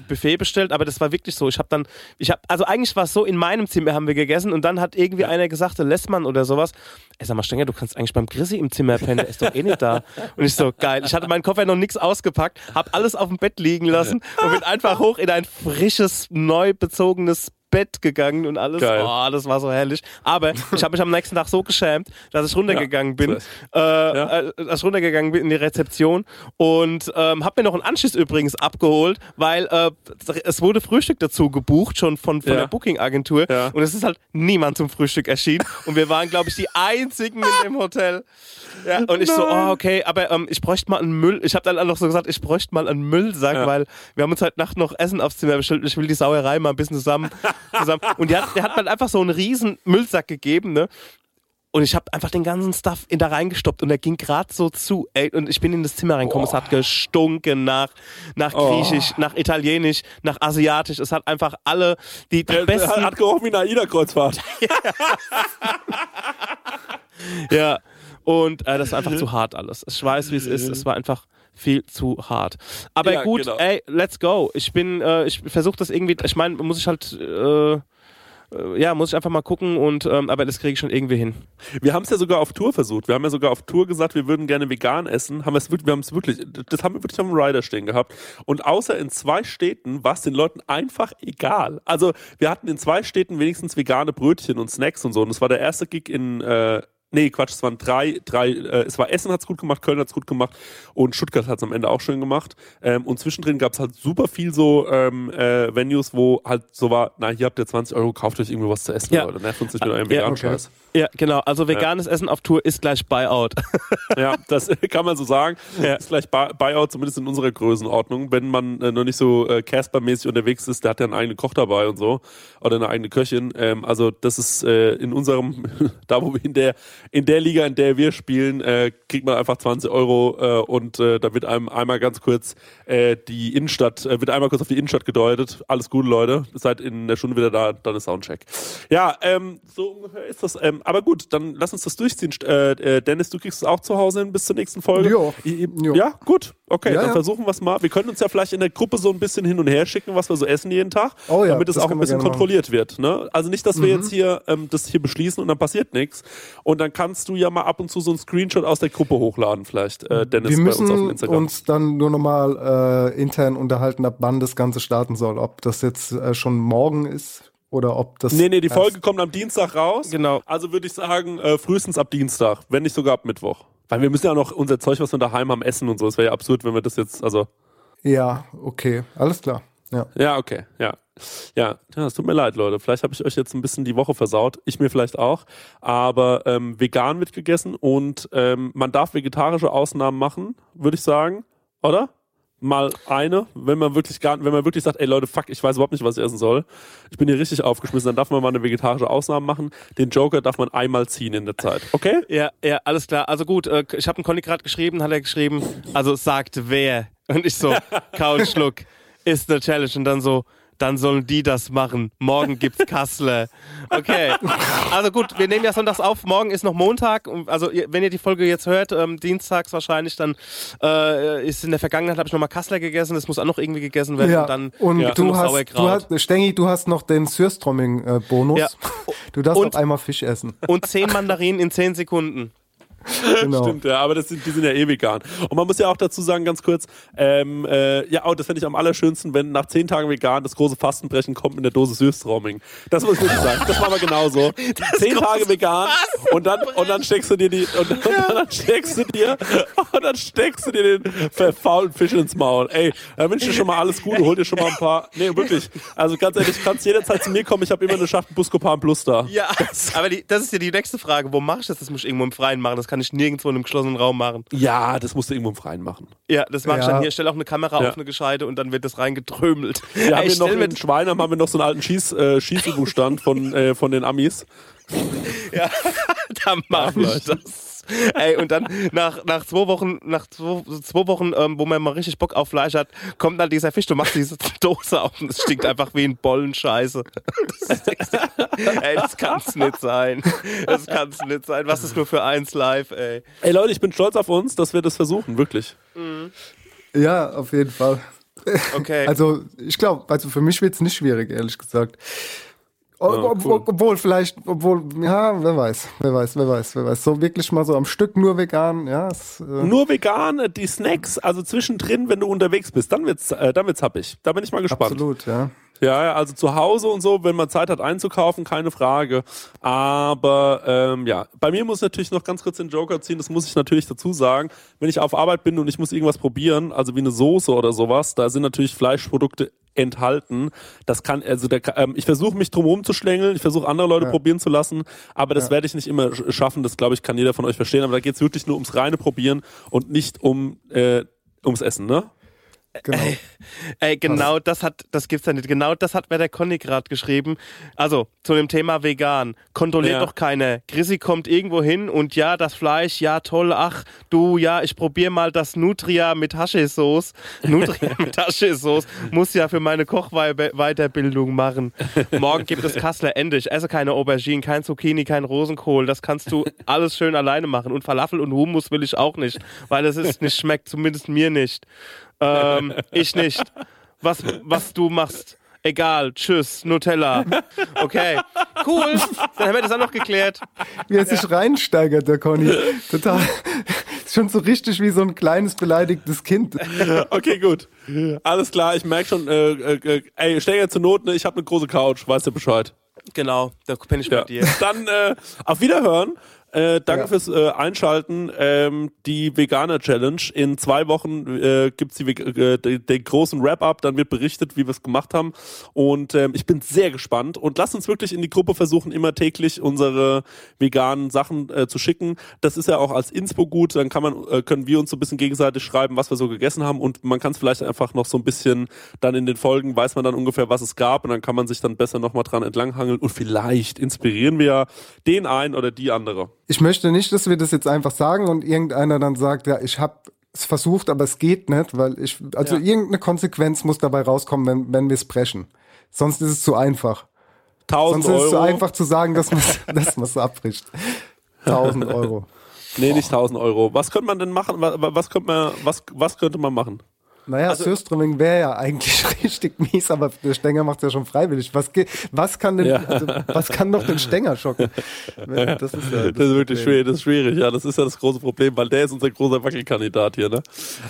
Buffet bestellt, aber das war wirklich so. Ich habe dann, ich habe, also eigentlich war es so, in meinem Zimmer haben wir gegessen und dann hat irgendwie einer gesagt, der Lessmann oder sowas, ey sag mal Stenger, du kannst eigentlich beim Chrissy im Zimmer pennen, der ist doch eh nicht da. Und ich so, geil. Ich hatte meinen Koffer noch nichts ausgepackt, habe alles auf dem Bett liegen lassen und bin einfach hoch in ein frisches, neu bezogenes Bett gegangen und alles. Geil. Oh, das war so herrlich. Aber ich habe mich am nächsten Tag so geschämt, dass ich runtergegangen bin, äh, äh, dass ich runtergegangen bin in die Rezeption und ähm, habe mir noch einen Anschluss übrigens abgeholt, weil äh, es wurde Frühstück dazu gebucht, schon von, von Ja. der Booking-Agentur. Ja. Und es ist halt niemand zum Frühstück erschienen. Und wir waren, glaube ich, die einzigen in dem Hotel. Ja, und ich so, oh, okay, aber ähm, ich bräuchte mal einen Müll. Ich habe dann auch noch so gesagt, ich bräuchte mal einen Müllsack, Ja. weil wir haben uns heute Nacht noch Essen aufs Zimmer bestellt. Ich will die Sauerei mal ein bisschen zusammen. Zusammen. Und der hat, der hat mir einfach so einen riesen Müllsack gegeben, ne? Und ich habe einfach den ganzen Stuff in da reingestoppt und der ging gerade so zu. Ey, und ich bin in das Zimmer reingekommen. Es hat gestunken nach, nach Oh. Griechisch, nach Italienisch, nach Asiatisch. Es hat einfach alle die, die Der, der besten. hat gerochen wie eine AIDA-Kreuzfahrt. Ja, und äh, das war einfach zu hart alles. Ich weiß, wie es ist. Es war einfach viel zu hart. Aber Ja, gut, genau. ey, let's go. Ich bin, äh, ich versuche das irgendwie, ich meine, muss ich halt, äh, ja, muss ich einfach mal gucken und, ähm, aber das kriege ich schon irgendwie hin. Wir haben es ja sogar auf Tour versucht. Wir haben ja sogar auf Tour gesagt, wir würden gerne vegan essen. Haben wir es wirklich, wir haben es wirklich, das haben wir wirklich auf dem Rider stehen gehabt. Und außer in zwei Städten war es den Leuten einfach egal. Also wir hatten in zwei Städten wenigstens vegane Brötchen und Snacks und so. Und es war der erste Gig in, äh, Nee, Quatsch, es waren drei, drei, äh, es war Essen hat's gut gemacht, Köln hat's gut gemacht und Stuttgart hat's am Ende auch schön gemacht. Ähm, und zwischendrin gab's halt super viel so ähm, äh, Venues, wo halt so war, na, hier habt ihr 20 Euro, kauft euch irgendwo was zu essen, Ja. Leute. Nervt uns nicht mit eurem Ja, veganen okay. Scheiß. Ja, genau. Also veganes Essen auf Tour ist gleich Buyout. Ja, das kann man so sagen. Ja. Ist Buy- Buyout, zumindest in unserer Größenordnung. Wenn man äh, noch nicht so äh, Casper-mäßig unterwegs ist, der hat ja einen eigenen Koch dabei und so. Oder eine eigene Köchin. Ähm, also das ist äh, in unserem, da wo wir in der, in der Liga, in der wir spielen, äh, kriegt man einfach 20 Euro äh, und äh, da wird einem einmal ganz kurz äh, die Innenstadt, äh, wird einmal kurz auf die Innenstadt gedeutet. Alles Gute, Leute. Seid in der Stunde wieder da, dann ist Soundcheck. Ja, ähm, so ungefähr ist das. Ähm, aber gut, dann lass uns das durchziehen. Äh, äh, Dennis, du kriegst es auch zu Hause hin bis zur nächsten Folge. Jo. Jo. Ja, gut. Okay, Ja, dann ja. versuchen wir es mal. Wir können uns ja vielleicht in der Gruppe so ein bisschen hin und her schicken, was wir so essen jeden Tag, Oh ja, damit es auch ein bisschen gerne machen. kontrolliert wird. Ne? Also nicht, dass wir Mhm. jetzt hier ähm, das hier beschließen und dann passiert nichts. Und dann kannst du ja mal ab und zu so einen Screenshot aus der Gruppe hochladen, vielleicht, äh, Dennis, Wir bei uns auf dem müssen Instagram. uns dann nur nochmal äh, intern unterhalten, ab wann das Ganze starten soll. Ob das jetzt äh, schon morgen ist oder ob das. Nee, nee, die Folge kommt am Dienstag raus. Genau. Also würde ich sagen, äh, frühestens ab Dienstag, wenn nicht sogar ab Mittwoch. Weil wir müssen ja noch unser Zeug, was wir daheim haben, essen und so. Es wäre ja absurd, wenn wir das jetzt, also. Ja, okay, alles klar. Ja. Ja, okay, ja. Ja, ja, es tut mir leid, Leute. Vielleicht habe ich euch jetzt ein bisschen die Woche versaut. Ich mir vielleicht auch. Aber ähm, vegan wird gegessen und ähm, man darf vegetarische Ausnahmen machen, würde ich sagen. Oder? Mal eine, wenn man wirklich gar, wenn man wirklich sagt, ey Leute, fuck, ich weiß überhaupt nicht, was ich essen soll. Ich bin hier richtig aufgeschmissen, dann darf man mal eine vegetarische Ausnahme machen. Den Joker darf man einmal ziehen in der Zeit. Okay? Ja, ja, alles klar. Also gut, äh, ich habe einen Conny gerade geschrieben, hat er geschrieben, also sagt wer. Und ich so, kauen Schluck, ist eine Challenge. Und dann so, dann sollen die das machen. Morgen gibt's Kassler. Okay. Also gut, wir nehmen ja sonntags auf. Morgen ist noch Montag. Also wenn ihr die Folge jetzt hört, ähm, dienstags wahrscheinlich, dann äh, ist in der Vergangenheit habe ich nochmal Kassler gegessen. Das muss auch noch irgendwie gegessen werden. Ja. Und dann Und ja. du, noch hast, du Sauerkraut. hast, Stengi, du hast noch den Sürströmming-Bonus. Ja. Du darfst Und- auch einmal Fisch essen. Und zehn Mandarinen in zehn Sekunden. Genau. Stimmt, ja, aber das sind, die sind ja eh vegan. Und man muss ja auch dazu sagen, ganz kurz, ähm, äh, ja, oh, das fände ich am allerschönsten, wenn nach zehn Tagen vegan das große Fastenbrechen kommt in der Dose Süßtrauming. Das muss ich wirklich sagen. Das machen wir genauso. zehn Tage vegan und dann, und dann steckst du dir die, und, und dann steckst du dir, und dann steckst du dir den verfaulten Fisch ins Maul. Ey, da wünsche ich dir schon mal alles Gute, hol dir schon mal ein paar, nee, wirklich. Also ganz ehrlich, du kannst jederzeit zu mir kommen, ich habe immer eine Schachtel Buscopan Plus da. Ja, aber die, das ist ja die nächste Frage. Wo mache ich das? Das muss ich irgendwo im Freien machen. Das kann ich nirgendwo in einem geschlossenen Raum machen. Ja, das musst du irgendwo im Freien machen. Ja, das mache ich Ja. dann hier. Stell auch eine Kamera Ja. auf eine Gescheite und dann wird das reingetrömelt. Wir Ey, haben ich hier noch in Schweinheim haben wir noch so einen alten Schieß, äh, Schießübungsstand von, äh, von den Amis. Ja, da mach ich das. Ey, und dann nach, nach zwei Wochen, nach zwei, zwei Wochen, ähm, wo man mal richtig Bock auf Fleisch hat, kommt dann dieser Fisch, du machst diese Dose auf und es stinkt einfach wie ein Bollen Scheiße. Das ist, ey, das kann's nicht sein. Das kann's nicht sein. Was ist nur für eins live, ey. Ey Leute, ich bin stolz auf uns, dass wir das versuchen, wirklich. Ja, auf jeden Fall. Okay. Also, ich glaube, also für mich wird es nicht schwierig, ehrlich gesagt. O- Ja, ob, cool. Obwohl, vielleicht, obwohl, ja, wer weiß, wer weiß, wer weiß, wer weiß. So wirklich mal so am Stück nur vegan, ja. Es, äh, Nur vegan, äh, die Snacks, also zwischendrin, wenn du unterwegs bist, dann wird's, äh, dann wird's happig. Da bin ich mal gespannt. absolut, ja. Ja, ja, also zu Hause und so, wenn man Zeit hat einzukaufen, keine Frage. Aber ähm, ja, bei mir muss ich natürlich noch ganz kurz den Joker ziehen, das muss ich natürlich dazu sagen. Wenn ich auf Arbeit bin und ich muss irgendwas probieren, also wie eine Soße oder sowas, da sind natürlich Fleischprodukte enthalten. Das kann, also der, ähm, ich versuche mich drum rumzuschlängeln, ich versuche andere Leute probieren zu lassen, aber das werde ich nicht immer sch- schaffen, das glaube ich, kann jeder von euch verstehen. Aber da geht's wirklich nur ums reine Probieren und nicht um äh, ums Essen, ne? Genau. Ey, genau das hat, das gibt's ja nicht. Genau das hat mir der Conny gerade geschrieben. Also, zu dem Thema vegan. Kontrolliert Ja. doch keiner. Chrissy kommt irgendwo hin und ja, das Fleisch, ja, toll, ach, du, ja, ich probier mal das Nutria mit Haschesauce. Nutria mit Haschesauce. Muss ja für meine Kochweiterbildung machen. Morgen gibt es Kassler, Ende. Ich esse keine Auberginen, kein Zucchini, kein Rosenkohl. Das kannst du alles schön alleine machen. Und Falafel und Hummus will ich auch nicht, weil es ist nicht schmeckt, zumindest mir nicht. Ähm, ich nicht. Was, was du machst. Egal, tschüss, Nutella. Okay, cool. Dann haben wir das auch noch geklärt. Wie er sich reinsteigert, der Conny. Total. Ist schon so richtig wie so ein kleines beleidigtes Kind. Okay, gut. Alles klar, ich merke schon, äh, äh, äh, ey, Stenger zur Not, ne, ich habe eine große Couch, weißt du Bescheid. Genau, da bin ich Ja. bei dir. Dann äh, auf Wiederhören. Äh, danke Ja. fürs äh, Einschalten. Ähm, die Veganer Challenge. In zwei Wochen äh, gibt's die, Veg- äh, den, großen Wrap-up. Dann wird berichtet, wie wir es gemacht haben. Und ähm, ich bin sehr gespannt. Und lasst uns wirklich in die Gruppe versuchen, immer täglich unsere veganen Sachen äh, zu schicken. Das ist ja auch als Inspo gut. Dann kann man, äh, können wir uns so ein bisschen gegenseitig schreiben, was wir so gegessen haben. Und man kann es vielleicht einfach noch so ein bisschen dann in den Folgen weiß man dann ungefähr, was es gab. Und dann kann man sich dann besser nochmal dran entlanghangeln. Und vielleicht inspirieren wir ja den einen oder die andere. Ich möchte nicht, dass wir das jetzt einfach sagen und irgendeiner dann sagt, ja, ich habe es versucht, aber es geht nicht, weil ich, also irgendeine Konsequenz muss dabei rauskommen, wenn, wenn wir es brechen. Sonst ist es zu einfach. 1000 Sonst ist es zu einfach zu sagen, dass man es abbricht. 1000 Euro. Nee, nicht 1000 Euro. Was könnte man denn machen? Was, was, könnte man, was, was könnte man machen? Naja, Also- Surströmming wäre ja eigentlich richtig mies, aber der Stenger macht ja schon freiwillig. Was, was kann denn, Ja. also, was kann doch den Stenger schocken? Das ist ja Das ist wirklich Problem. schwierig, das ist schwierig, ja. Das ist ja das große Problem, weil der ist unser großer Wackelkandidat hier, ne?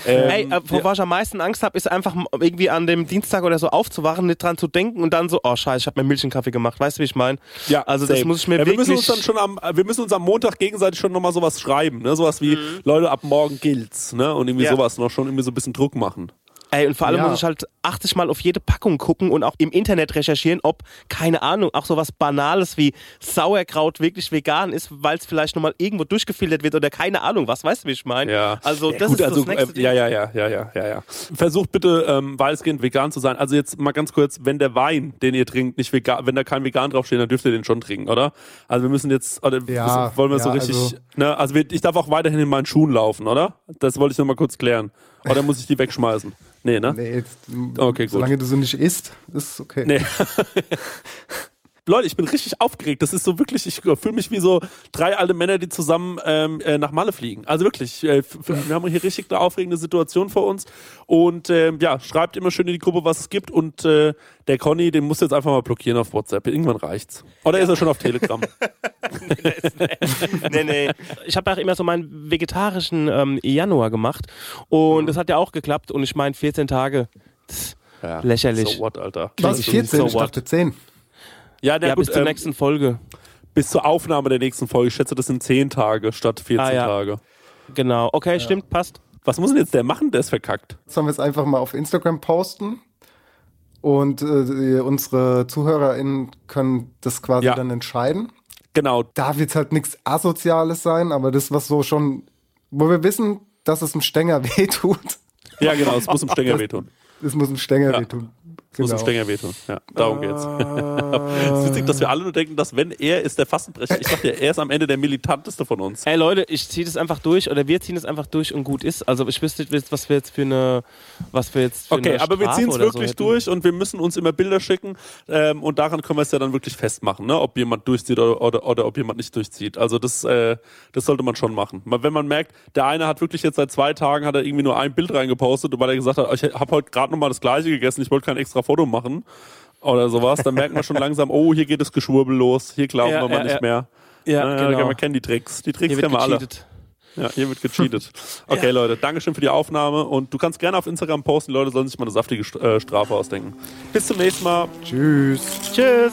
Ähm, Ey, äh, wovor ich am meisten Angst habe, ist einfach irgendwie an dem Dienstag oder so aufzuwachen, nicht dran zu denken und dann so, oh scheiße, ich habe mir Milch in Kaffee gemacht. Weißt du, wie ich meine? Ja, also das same. muss ich mir ja, wir wirklich... müssen uns dann schon am, wir müssen uns am Montag gegenseitig schon nochmal sowas schreiben, ne? Sowas wie, Leute, ab morgen gilt's, ne? Und irgendwie Ja. sowas noch schon irgendwie so ein bisschen Druck machen. Ey, und vor allem Ja. muss ich halt 80 Mal auf jede Packung gucken und auch im Internet recherchieren, ob, keine Ahnung, auch sowas Banales wie Sauerkraut wirklich vegan ist, weil es vielleicht nochmal irgendwo durchgefiltert wird oder keine Ahnung, was weißt du, wie ich meine? Ja. Also Ja, das gut, ist also, das nächste äh, ja, ja, ja, ja, ja, ja, ja. Versucht bitte ähm, weitestgehend vegan zu sein. Also jetzt mal ganz kurz, wenn der Wein, den ihr trinkt, nicht vegan, wenn da kein vegan draufsteht, dann dürft ihr den schon trinken, oder? Also wir müssen jetzt, oder Ja, wollen wir so ja, richtig, also- ne? Also wir, ich darf auch weiterhin in meinen Schuhen laufen, oder? Das wollte ich noch mal kurz klären. Oder muss ich die wegschmeißen? Nee, ne? Nee, jetzt, Okay, gut. solange du so nicht isst, ist okay. Nee. Leute, ich bin richtig aufgeregt. Das ist so wirklich, ich fühle mich wie so drei alte Männer, die zusammen ähm, äh, nach Malle fliegen. Also wirklich, äh, wir haben hier richtig eine aufregende Situation vor uns. Und ähm, ja, schreibt immer schön in die Gruppe, was es gibt. Und äh, der Conny, den muss jetzt einfach mal blockieren auf WhatsApp. Irgendwann reicht's. Oder ist er schon auf Telegram? nee, nee. Ich habe auch immer so meinen vegetarischen ähm, Januar gemacht und das hat ja auch geklappt und ich meine 14 Tage. Ja, Lächerlich. So what, Alter. Was, So 14? Ich what? dachte 10. Ja, na ja, gut, bis zur ähm, nächsten Folge. bis zur Aufnahme der nächsten Folge. Ich schätze, das sind 10 Tage statt 14 Ah, ja. Tage. Genau. Okay, stimmt, passt. Was muss denn jetzt der machen? Der ist verkackt. Sollen wir es einfach mal auf Instagram posten? Und äh, unsere ZuhörerInnen können das quasi Ja. dann entscheiden. Genau. Da wird halt nichts Asoziales sein, aber das, was so schon, wo wir wissen, dass es einem Stänger wehtut, Ja, genau. Es muss im Stänger wehtun. das muss einem Stänger Ja. wehtun. Es muss im Genau. Stänger wehtun. Ja, darum geht's. Es ist witzig, dass wir alle nur denken, dass wenn er ist der Fastenbrecher. Ich dachte, er ist am Ende der militanteste von uns. Ey Leute, ich ziehe das einfach durch oder wir ziehen das einfach durch und gut ist. Also ich wüsste nicht, was wir jetzt für eine, was wir jetzt für Okay, eine aber wir ziehen es so wirklich hätten. durch und wir müssen uns immer Bilder schicken ähm, und daran können wir es ja dann wirklich festmachen, ne? ob jemand durchzieht oder, oder, oder ob jemand nicht durchzieht. Also das, äh, das sollte man schon machen. Wenn man merkt, der eine hat wirklich jetzt seit zwei Tagen hat er irgendwie nur ein Bild reingepostet, weil er gesagt hat, ich habe heute gerade nochmal das gleiche gegessen, ich wollte kein extra Foto machen oder sowas, dann merkt man schon langsam, oh, hier geht das Geschwurbel los, hier glauben Ja, wir mal ja, nicht ja. mehr. Ja, Äh, genau. Man kennt die Tricks. Die Tricks Hier kennen wir alle. gecheatet. Ja, hier wird gecheatet. Okay, Leute, Dankeschön für die Aufnahme und du kannst gerne auf Instagram posten, die Leute sollen sich mal eine saftige äh, Strafe ausdenken. Bis zum nächsten Mal. Tschüss. Tschüss.